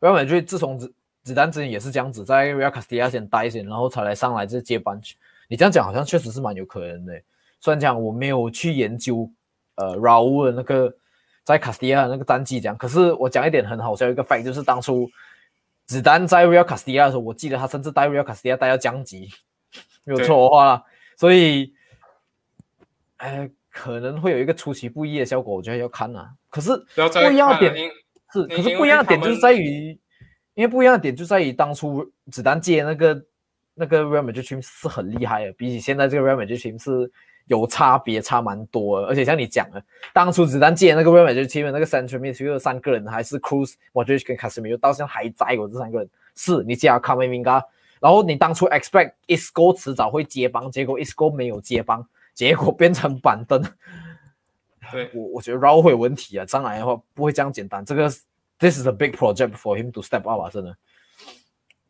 Real Madrid 自从子子弹之前也是这样子，在 Real Castilla 先待先，然后才来上来这接班。你这样讲好像确实是蛮有可能的。虽然讲我没有去研究呃 Raul 的那个。在卡斯蒂亚那个战绩这样，可是我讲一点很好笑一个 fact，就是当初子弹在 Real Castilla 的时候，我记得他甚至带 Real Castilla 带到降级，没有错的话，所以，哎，可能会有一个出其不意的效果，我觉得要看啊。可是不一样的点是，可是不一样的点就是在于，因为不一样的点就在于当初子弹借那个那个 Real Madrid team 是很厉害的，比起现在这个 Real Madrid team 是有差别，差蛮多的。而且像你讲的，当初子弹借那个 Real Madrid team 那个 Central Midfield 三个人还是 Cruz、Modric 跟 Casemiro，到现在还在我这三个人，是你加 c a m i n 然后你当初 expect Isco 迟早会接帮，结果 Isco 没有接帮，结果变成板凳。对我我觉得 Raul 会有问题啊，将来的话不会这样简单。这个 This is a big project for him to step up 啊，真的。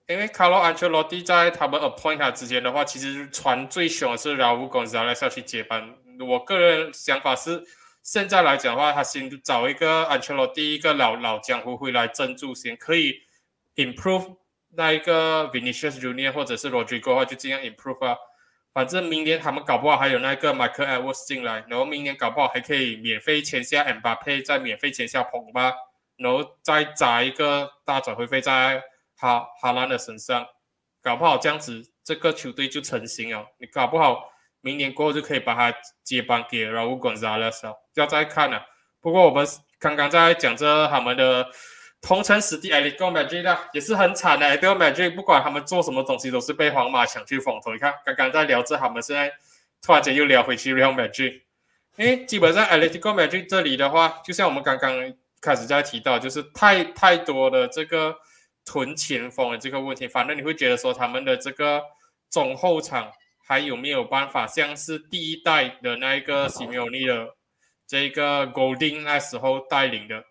因为卡洛安切洛蒂在他们 appoint 他之前的话，其实传最凶的是 Raul Gonzalez 要去接班。我个人想法是，现在来讲的话，他先找一个安切洛蒂一个老老江湖回来镇住先，可以 improve 那一个 Vinicius Junior 或者是 Rodrigo 的话，就尽量 improve 啊。反正明年他们搞不好还有那个 Michael Edwards 进来，然后明年搞不好还可以免费签下 Mbappe，再免费签下彭巴，然后再砸一个大转会费在哈哈兰的身上，搞不好这样子这个球队就成型了。你搞不好明年过后就可以把他接班给 Raul Gonzalez 了，要再看了。不过我们刚刚在讲着他们的。同城死敌 Atletico Madrid 也是很惨的，Atletico Madrid 不管他们做什么东西，都是被皇马抢去风头。你看，刚刚在聊着，他们现在突然间又聊回去 Real Madrid。因为基本上 Atletico Madrid 这里的话，就像我们刚刚开始在提到，就是太太多的这个囤前锋的这个问题。反正你会觉得说，他们的这个中后场还有没有办法，像是第一代的那一个 Simeone 的这个 Golding 那时候带领的。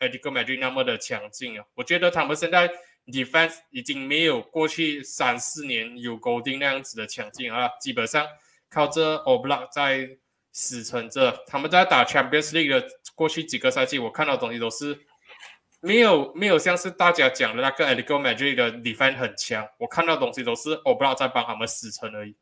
Madrid 那么的强劲啊！我觉得他们现在 defense 已经没有过去三四年有 Golding 那样子的强劲啊，基本上靠着 Oblak 在死撑着。他们在打 Champions League 的过去几个赛季，我看到东西都是没有没有像是大家讲的那个 Atletico Madrid 的 defense 很强，我看到东西都是 Oblak 在帮他们死撑而已。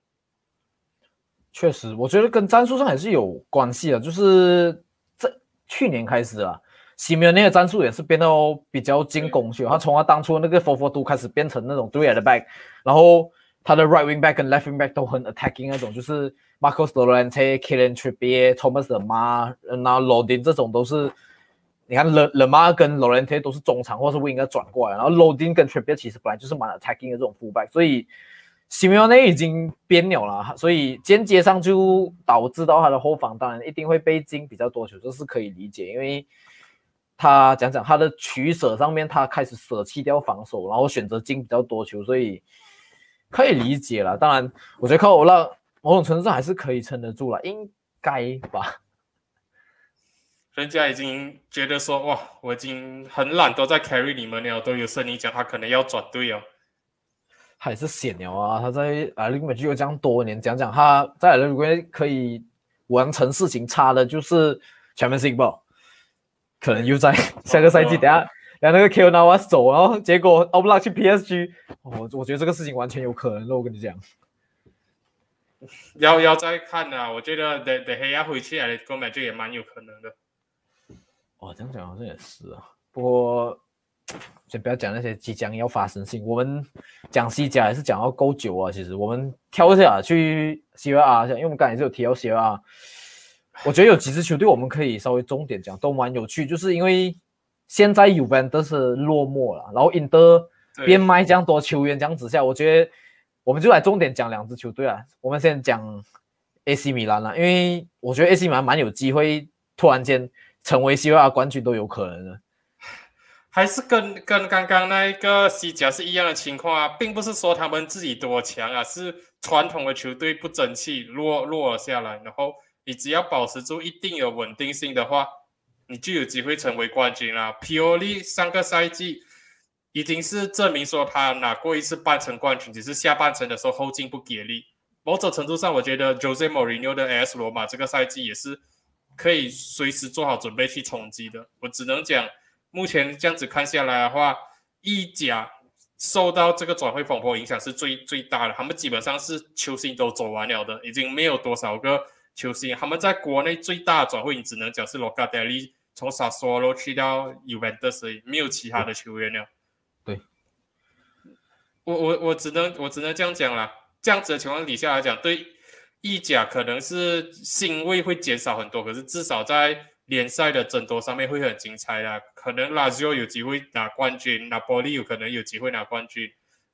确实，我觉得跟战术上还是有关系的，就是这去年开始啊。西米那个战术也是变得比较进攻去，他从他当初那个 four four two 开始变成那种 three at the back，然后他的 right wing back 跟 left wing back 都很 attacking 那种，就是 Marcos Llorente、Kylian Trippier、Thomas 的妈，那 Loading 这种都是，你看勒勒马跟 Llorente 都是中场或是不应该转过来，然后 Loading 跟 Trippier 其实本来就是蛮 attacking 的这种 full back，所以西米那已经变了了，所以间接上就导致到他的后防当然一定会被进比较多球，这是可以理解，因为。他讲讲他的取舍上面，他开始舍弃掉防守，然后选择进比较多球，所以可以理解了。当然，我觉得靠我那某种程度上还是可以撑得住了，应该吧。人家已经觉得说，哇，我已经很懒，都在 carry 你们了，都有声音讲他可能要转队哦。还是险了啊！他在阿里美就有这样多年，讲讲他在阿里美可以完成事情，差的就是全面性吧。可能又在 *laughs* 下个赛季，等下等那个 K 拿瓦走，然后结果奥布拉去 PSG，我我觉得这个事情完全有可能。我跟你讲，要要再看啊，我觉得等等黑亚回去来购买就也蛮有可能的。哦，这样讲好像也是啊。不过先不要讲那些即将要发生性，我们讲西甲还是讲到够久啊。其实我们挑一下去 C 维 R，因为我们刚才是有提到 C 维 R。我觉得有几支球队我们可以稍微重点讲，都蛮有趣。就是因为现在 u v e n t 是落寞了，然后 Inter 边卖这样多球员这样子下，我觉得我们就来重点讲两支球队啊。我们先讲 AC 米兰了，因为我觉得 AC 米兰蛮有机会突然间成为西甲冠军都有可能的。*laughs* 还是跟跟刚刚那一个西甲是一样的情况啊，并不是说他们自己多强啊，是传统的球队不争气落落了下来，然后。你只要保持住一定有稳定性的话，你就有机会成为冠军啦。皮奥利上个赛季已经是证明说他拿过一次半程冠军，只是下半程的时候后劲不给力。某种程度上，我觉得 Jose Mourinho 的 AS 罗马这个赛季也是可以随时做好准备去冲击的。我只能讲，目前这样子看下来的话，意甲受到这个转会风波影响是最最大的。他们基本上是球星都走完了的，已经没有多少个。球星，他们在国内最大的转会，你只能讲是罗卡德利从萨索罗去到尤文特斯，没有其他的球员了。对，我我我只能我只能这样讲了。这样子的情况底下来讲，对意甲可能是欣慰会减少很多，可是至少在联赛的争夺上面会很精彩啦。可能拉齐奥有机会拿冠军，拿波利有可能有机会拿冠军，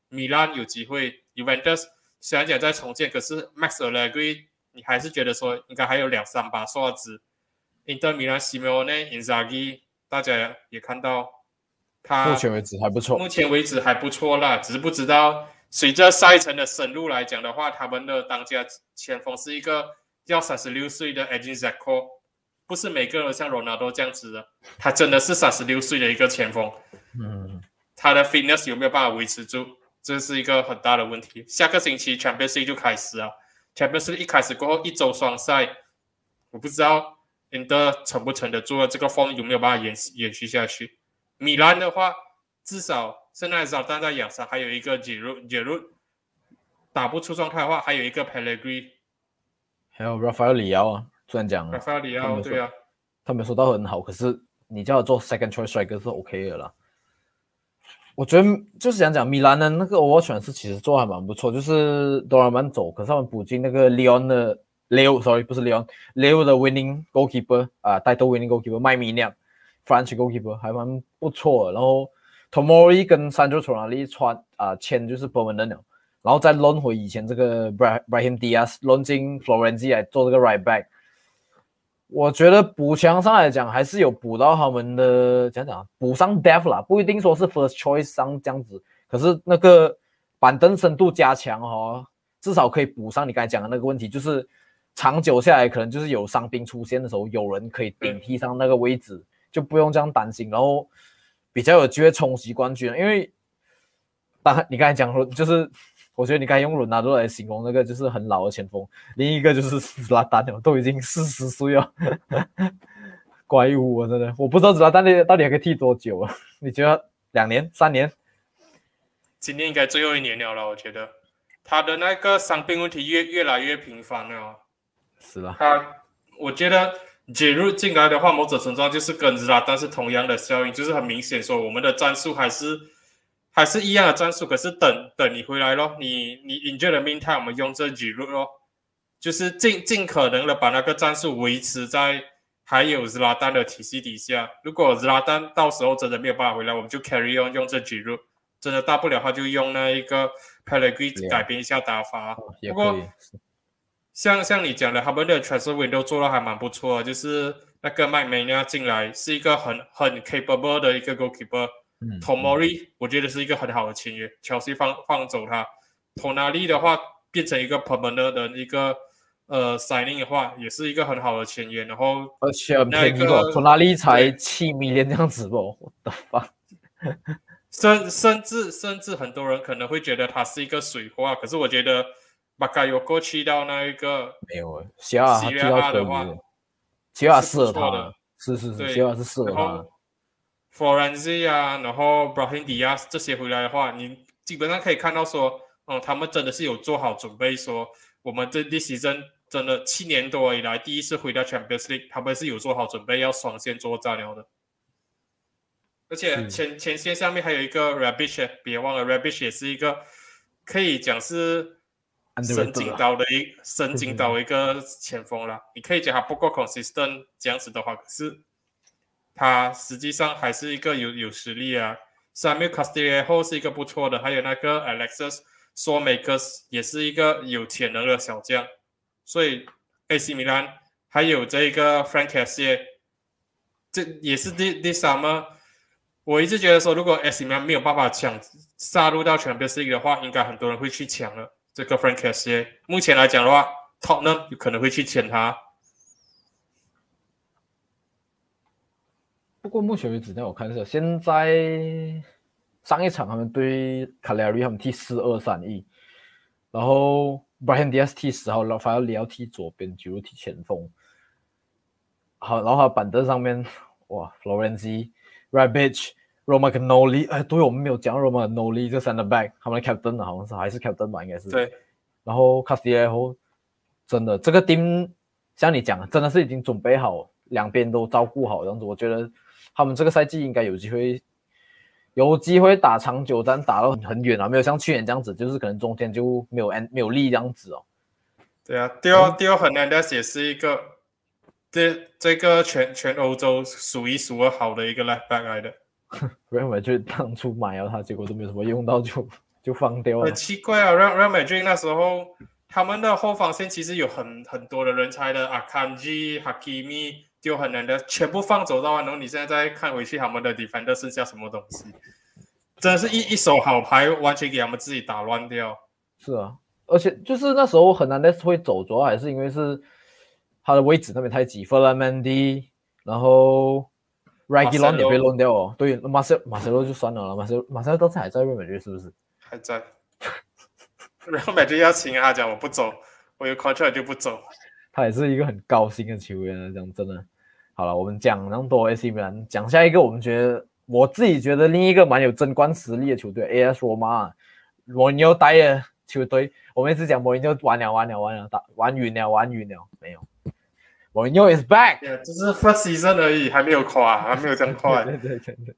米兰有机会，Juventus 虽然讲在重建，可是 Max Allegri 你还是觉得说应该还有两三把刷子。Inter 米兰西梅奥内、Inzaghi，大家也看到他目前为止还不错，目前为止还不错啦，只是不知道随着赛程的深入来讲的话，他们的当家前锋是一个要三十六岁的 Edin Zeko，不是每个人像罗纳多这样子的，他真的是三十六岁的一个前锋，嗯，他的 fitness 有没有办法维持住，这是一个很大的问题。下个星期 Champions League 就开始了，Champions League 一开始过后一周双赛，我不知道。Inter 撑不撑得住？这个风有没有办法延延续下去？米兰的话，至少现在少站在养伤，还有一个解入解入打不出状态的话，还有一个 Pellegrini，还有 Rafael 里奥啊。虽然讲 Rafael 里奥，对啊，他没说到很好，可是你叫他做 second choice striker 是 OK 的啦。我觉得就是想讲米兰的那个 overtransfer 其实做还蛮不错，就是多尔曼走，可是他们补进那个 Leon 的。Leo，sorry，不是 Leon，Leo 的 winning goalkeeper 啊，带头 winning goalkeeper 麦米酿，French goalkeeper 还蛮不错。然后 Tomori 跟 Sandro Tonali 穿啊签就是 permanent 了，然后再轮回以前这个 Brahim Diaz 轮进 Florenzi 来做这个 right back。我觉得补强上来讲还是有补到他们的讲讲补上 depth 啦，不一定说是 first choice 上这样子，可是那个板凳深度加强哦，至少可以补上你刚才讲的那个问题，就是。长久下来，可能就是有伤兵出现的时候，有人可以顶替上那个位置，就不用这样担心，然后比较有机会冲击冠军。因为，当你刚才讲说，就是我觉得你该用伦纳多来形容那个就是很老的前锋，另一个就是斯拉丹了，都已经四十岁了，怪物啊！真的，我不知道斯拉丹到底还可以踢多久啊？你觉得两年、三年？今年应该最后一年了了，我觉得他的那个伤病问题越越来越频繁了。是了，他我觉得解入进来的话，某种程度上就是跟着啦，但是同样的效应就是很明显，说我们的战术还是还是一样的战术，可是等等你回来咯，你你 enjoy the meantime，我们用这几路咯，就是尽尽可能的把那个战术维持在还有日拉丹的体系底下。如果日拉丹到时候真的没有办法回来，我们就 carry on 用这几路，真的大不了的话就用那一个 Pellegrini 改变一下打法。不过。像像你讲的，他们的 transfer window 做的还蛮不错，就是那个麦梅尼亚进来是一个很很 capable 的一个 goalkeeper。嗯，Tomori 我觉得是一个很好的签约，乔西放放走他。Tonali 的话变成一个 permanent 的一个呃 signing 的话，也是一个很好的签约。然后而且很便宜哦，Tonali 才七米连这样子不？我的妈！甚甚至甚至很多人可能会觉得他是一个水花，可是我觉得。巴卡有过去到那一个没有，西亚西亚的话，西亚适合他，是是是，西亚是适合他。Forenzi 啊，然后 Brahim Diaz 这些回来的话，你基本上可以看到说，嗯，他们真的是有做好准备，说我们这第十真真的七年多以来第一次回到 Champions League，他们是有做好准备要双线作战了的。而且前前线上面还有一个 Rabish，别忘了 Rabish 也是一个可以讲是。神经刀的一神经刀一个前锋了，你可以讲他不够 consistent 这样子的话，可是他实际上还是一个有有实力啊。Samuel Castillejo 是一个不错的，还有那个 Alexis s o m a k e r s 也是一个有潜能的小将。所以 AC 米兰还有这个 Frank Kessie，这也是第第三吗？我一直觉得说，如果 AC 米兰没有办法抢杀入到全 League 的话，应该很多人会去抢了。这个 Frank c a s s i e 目前来讲的话，Top 呢有可能会去签他。不过目前为止，呢我看一下，现在上一场他们对卡莱尔他们踢四二三一，然后 Brian Diaz 踢十号，然后反而里奥踢左边，吉鲁踢前锋。好，然后板凳上面，哇，Florenzi、Rabich、Rabbit。Romagnoli，哎，对，我们没有讲 Romagnoli 这三个 back，他们的 captain 好像是还是 captain 吧，应该是。对。然后 Castillejo，真的这个 team 像你讲，真的是已经准备好，两边都照顾好这样子。我觉得他们这个赛季应该有机会，有机会打长久战，打到很远啊，没有像去年这样子，就是可能中间就没有 n 没有力这样子哦。对啊，第二第二很难的也是一个这这个全全欧洲数一数二好的一个 left back 来的。*laughs* Real Madrid 当初买了他，结果都没有什么用到，就 *laughs* 就放掉了很。奇怪啊，Real Real Madrid 那时候他们的后防线其实有很很多的人才的啊，Akanji、Hakimi 丢很难的，全部放走到，然后你现在再看回去他们的 defender 剩下什么东西？真的是一一手好牌，完全给他们自己打乱掉。是啊，而且就是那时候很难 s 会走，主要还是因为是他的位置那边太挤 f e r l a n d 然后 r a g u l o n 也被乱掉哦。对，马塞马塞洛就算了了，马塞马塞洛当时还在瑞美队是不是？还在。*laughs* 然后 Madrid 要请他讲我不走，我有 contract 就不走。他也是一个很高薪的球员啊，这样真的。好了，我们讲那么多 AC 米兰，讲下一个，我们觉得我自己觉得另一个蛮有争冠实力的球队 AS 罗马，罗尼奥带的球队，我们一直讲罗尼奥完了完了完了，打玩晕了玩晕了，没有，莫尼奥 is back，对，只是 first season 而已，还没有垮，还没有这样快。*laughs* 对对对对，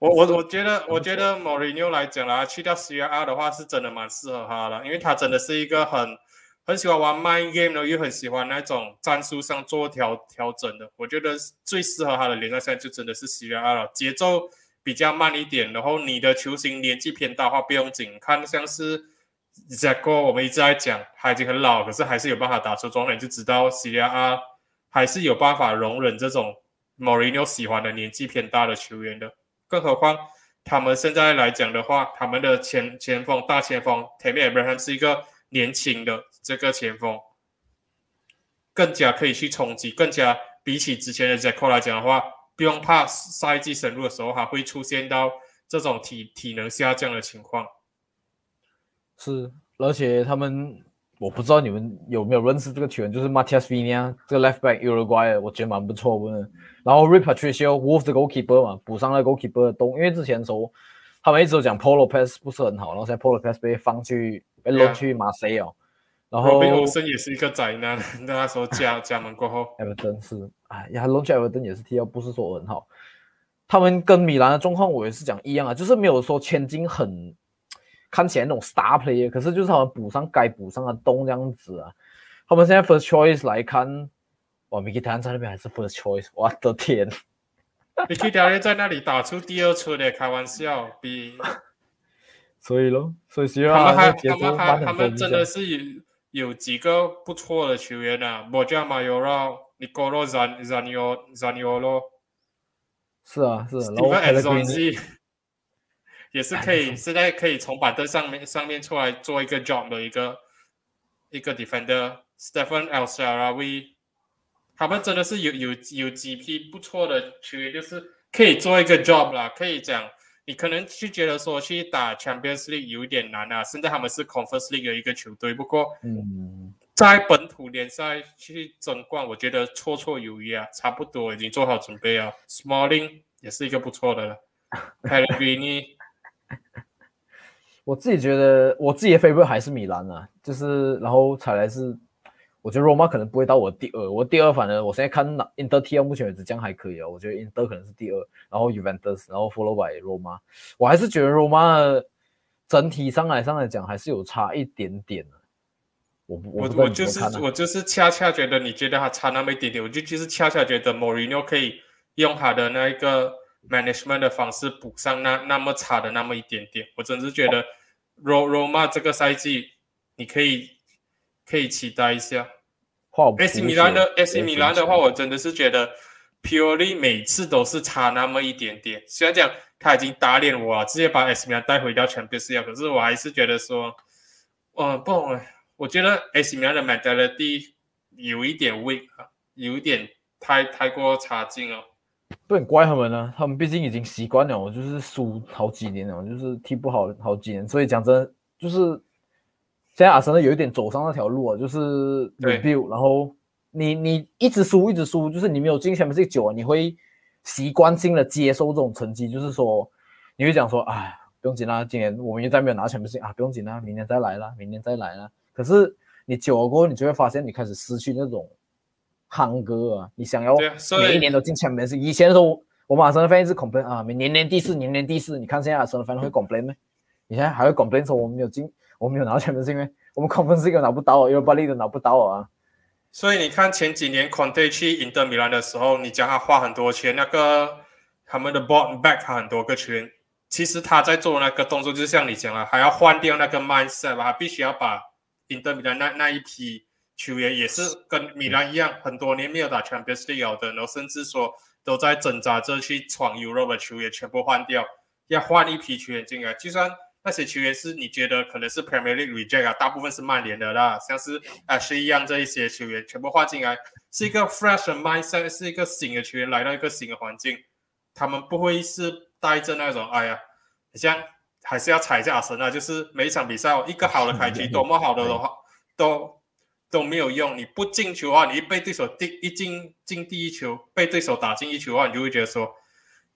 我我我觉得，我觉得 Mourinho 来讲啦，去掉 C R 的话，是真的蛮适合他的，因为他真的是一个很很喜欢玩 mind game 的，又很喜欢那种战术上做调调整的。我觉得最适合他的联赛赛就真的是 C R 了，节奏比较慢一点，然后你的球星年纪偏大的话，不用紧，看像是 Zago，我们一直在讲他已经很老，可是还是有办法打出状态，就知道 C R 还是有办法容忍这种 Mourinho 喜欢的年纪偏大的球员的。更何况他们现在来讲的话，他们的前前锋大前锋 Tammy Abraham 是一个年轻的这个前锋，更加可以去冲击，更加比起之前的 Jacko 来讲的话，不用怕赛季深入的时候还会出现到这种体体能下降的情况。是，而且他们我不知道你们有没有认识这个球员，就是 Matias Vina 这个 left back Uruguay，我觉得蛮不错的。然后 Rui Patricio Wolves 的 goalkeeper 嘛，补上了 goalkeeper 的洞，因为之前的时候他们一直都讲 Paul Lopez 不是很好，然后现在 Paul Lopez 被放去被落去马赛哦，然后 Robin Olsen 也是一个灾难，*laughs* 那时候加加盟过后，Everton 是，哎呀 l o n c h Everton 也是踢到不是说很好。他们跟米兰的状况我也是讲一样啊，就是没有说千金很看起来那种 star player，可是就是他们补上该补上的洞这样子啊。他们现在 first choice 来看，哇，米基坦在那边还是 first choice，我的天！你可以条约在那里打出第二春的，开玩笑，比 *laughs* 所以咯，所以希望他们他们还他们真的是有有几个不错的球员啊 b o j a Mayora、Nicolo Zan Zanio Zaniolo、是啊是啊，然后 Pellegrini Anzonzi 也是可以，现在可以从板凳上面上面出来做一个 job 的一个一个 defender。Stephen El Shaarawy，他们真的是有有有几批不错的球员，就是可以做一个 job 啦。可以讲，你可能去觉得说去打 Champions League 有一点难啊。现在他们是 Conference League 的一个球队，不过嗯，在本土联赛去争冠，我觉得绰绰有余啊，差不多已经做好准备啊。Smalling 也是一个不错的了，*laughs* Pellegrini 我自己觉得我自己的 favorite 还是米兰啊，就是然后才来是，我觉得罗马可能不会到我第二，我第二反正我现在看那 Inter T 到目前为止这样还可以啊，我觉得 Inter 可能是第二，然后 Juventus，然后 follow by 罗马，我还是觉得罗马整体上来上来讲还是有差一点点的、我我不知道我就是我就是恰恰觉得你觉得他差那么一点点，我就就是恰恰觉得 Mourinho 可以用他的那一个 management 的方式补上那那么差的那么一点点。我真是觉得 Ro Roma 这个赛季你可以可以期待一下。AC 米兰的 AC 米兰的话，我真的是觉得 Purely 每次都是差那么一点点。虽然讲他已经打脸我了，直接把 AC 米兰带回到 Champions League，可是我还是觉得说，嗯，不懂，我觉得 AC 米兰的 mentality 有一点 weak 啊，有一点太太过差劲了。不很怪他们呢，他们毕竟已经习惯了，我就是输好几年了，就是踢不好好几年，所以讲真，就是现在阿森纳有一点走上那条路啊，就是 review，然后你你一直输一直输，就是你没有进 Champions League 久啊，你会习惯性的接受这种成绩，就是说你会讲说，哎，不用紧啦，今年我们又再没有拿 Champions League 啊，不用紧啦，明年再来啦，明年再来啦。可是你久了过后，你就会发现你开始失去那种夯哥啊，你想要每一年都进 Champions。以前的时候，我们阿森纳 fan complain 啊，年年第四，年年第四。你看现在阿森纳 fan 会 complain 吗？你现在还会 complain 说我们没有进，我们没有拿到 Champions League 吗？我们 Conference League 都拿不到，Europa League 都拿不到啊。所以你看前几年 Conte 去赢得米兰的时候，你讲他花很多钱，那个他们的 bottom back 他很多个圈，其实他在做那个动作，就像你讲了，还要换掉那个 mindset 吧，他必须要把赢得米兰那那一批球员，也是跟米兰一样，很多年没有打 Champions League 的，然后甚至说都在挣扎着去闯 Euro 的球员全部换掉，要换一批球员进来，就算。那些球员是你觉得可能是 Premier League reject 啊，大部分是曼联的啦，像是啊是一样这一些球员全部换进来，是一个 fresh mindset，是一个新的球员来到一个新的环境，他们不会是带着那种哎呀，像还是要踩下神啊，就是每一场比赛一个好的开局，多么好的的话都都没有用，你不进球的话，你一被对手第一进进第一球，被对手打进一球的话，你就会觉得说，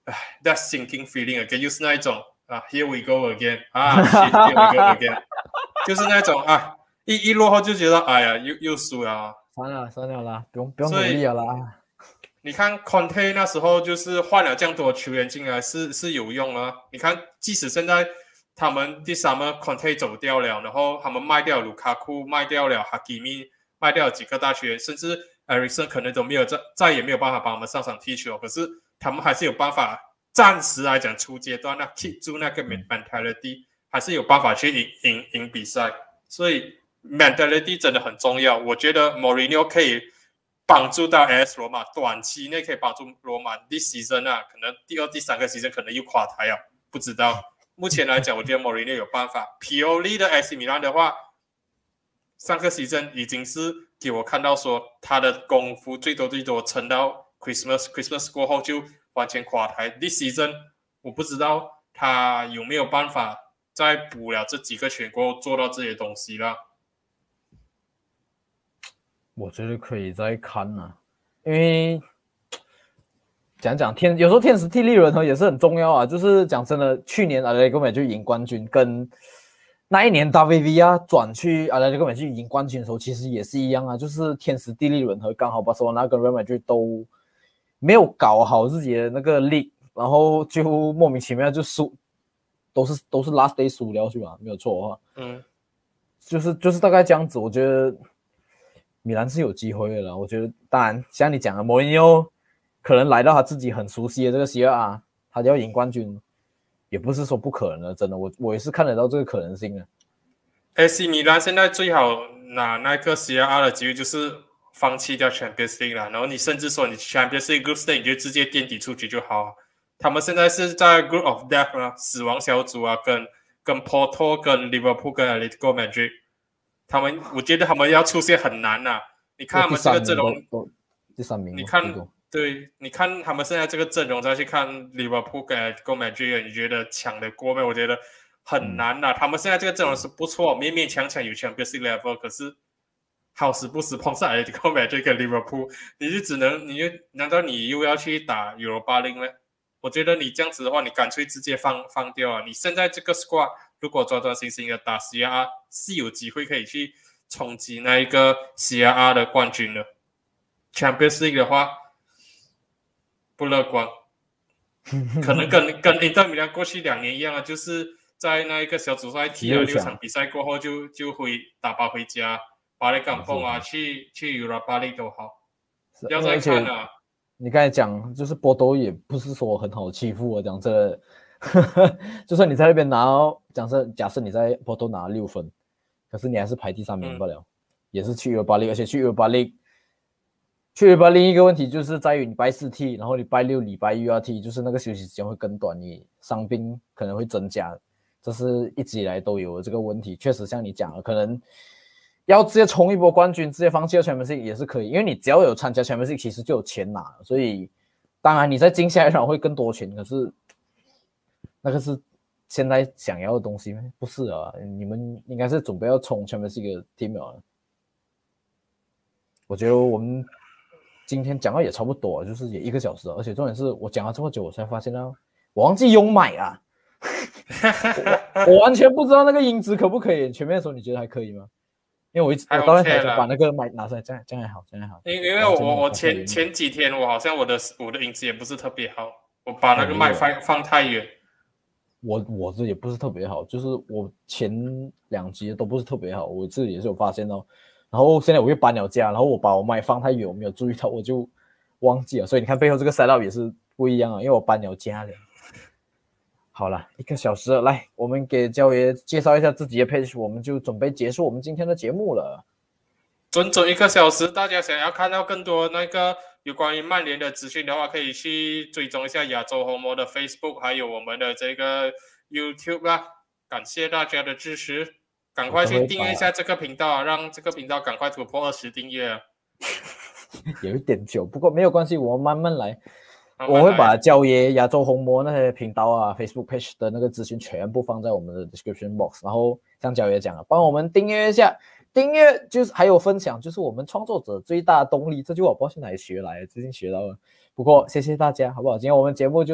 哎，that sinking feeling again，又是那一种。啊，Here we go again！啊，Here we go again！*laughs* 就是那种啊，一一落后就觉得，哎呀，又又输了。算了算了啦，不用不用努力了啦。你看 Conte 那时候就是换了这样多球员进来，是是有用啊。你看，即使现在他们第三个 Conte 走掉了，然后他们卖掉卢卡库，卖掉了哈基米，卖掉几个大学员，甚至艾瑞森可能都没有再再也没有办法帮我们上场踢球，可是他们还是有办法。暂时来讲，初阶段那 keep 住那个 mentality 还是有办法去赢赢赢比赛，所以 mentality 真的很重要。我觉得 Mourinho 可以帮助到 AS 罗马，短期内可以帮助罗马。This season 啊，可能第二、第三个 season 可能又垮台啊，不知道。目前来讲，我觉得 Mourinho 有办法。PO 领的 AC 米兰的话，上个时阵已经是给我看到说他的功夫最多最多撑到 Christmas，Christmas 过后就。完全垮台，This season 我不知道他有没有办法再补了这几个全国做到这些东西了。我觉得可以再看呐，因为讲讲天，有时候天时地利人和也是很重要啊。就是讲真的，去年阿莱戈美就赢冠军，跟那一年 WV 啊转去阿莱戈美去赢冠军的时候，其实也是一样啊，就是天时地利人和刚好把所有那个人美就都。没有搞好自己的那个力，然后就莫名其妙就输，都是都是 last day 输掉去吧，没有错啊，嗯，就是就是大概这样子。我觉得米兰是有机会的了。我觉得当然像你讲的，莫因欧可能来到他自己很熟悉的这个 C 二，他就要赢冠军，也不是说不可能的。真的，我我也是看得到这个可能性的。AC 米兰现在最好拿那个 C 二的机会就是。放弃掉 Champions League 了，然后你甚至说你 Champions League Group Stage 你就直接垫底出局就好。他们现在是在 Group of Death 啊，死亡小组啊，跟跟 Porto、跟 Liverpool、跟 Atletico Madrid，他们我觉得他们要出现很难呐。你看他们这个阵容，第三名，你看，对，你看他们现在这个阵容再去看 Liverpool 跟 Atletico Madrid，你觉得抢得过吗？我觉得很难呐。他们现在这个阵容是不错，勉勉强强有 Champions level，可是。好死不死碰上 Atletico *laughs* Madrid 跟 Liverpool，你就只能，你就难道你又要去打 Euro 八零吗？我觉得你这样子的话，你干脆直接放放掉啊！你现在这个 squad 如果专专心心的打 CR，是有机会可以去冲击那一个 CR 的冠军的。Champions League 的话不乐观，*laughs* 可能跟跟 Inter 米兰过去两年一样啊，就是在那一个小组赛踢了六场比赛过后就就回打包回家。巴黎港碰啊，去去尤拉巴黎都好，要再看啊。你刚才讲，就是波多也不是说很好欺负啊，讲这，*laughs* 就算你在那边拿，假设假设你在波多拿六分，可是你还是排第三名不了，也是去尤巴黎，而且去尤巴黎，去吧另一个问题就是在于你拜四踢，然后你拜六礼拜又要踢，就是那个休息时间会更短，你伤病可能会增加，这是一直以来都有的这个问题。确实像你讲的，可能。要直接冲一波冠军，直接放弃了全明星也是可以，因为你只要有参加全明星，其实就有钱拿。所以，当然你在接下来会更多钱，可是那个是现在想要的东西吗？不是啊，你们应该是准备要冲全明星的 team 啊。我觉得我们今天讲的也差不多，就是也一个小时，而且重点是我讲了这么久，我才发现到我忘记用麦啊，*laughs* 我完全不知道那个音质可不可以。前面的时候你觉得还可以吗？因为我一直我刚才想把那个麦拿出来，这样这样还好，这样还好。因因为我我前 *laughs* 前几天我好像我的我的音质也不是特别好，我把那个麦放放太远。我我这也不是特别好，就是我前两集都不是特别好，我自己也是有发现到。然然后现在我又搬了家，然后我把我麦放太远，我没有注意到，*laughs* 我就忘记了。所以你看背后这个赛道也是不一样啊，因为我搬了家了。好了，一个小时了，来，我们给焦爷介绍一下自己的 page，我们就准备结束我们今天的节目了。整整一个小时，大家想要看到更多那个有关于曼联的资讯的话，可以去追踪一下亚洲红魔的 Facebook，还有我们的这个 YouTube 啊。感谢大家的支持，赶快去订阅一下这个频道啊，让这个频道赶快突破二十订阅。*laughs* 有一点久，不过没有关系，我们慢慢来。我会把焦爷亚洲红魔那些频道啊，Facebook page 的那个资讯全部放在我们的 description box。然后像焦爷讲了，帮我们订阅一下，订阅就是还有分享，就是我们创作者最大的动力。这句话我不知道是哪里学来的，最近学到了。不过谢谢大家，好不好？今天我们节目就。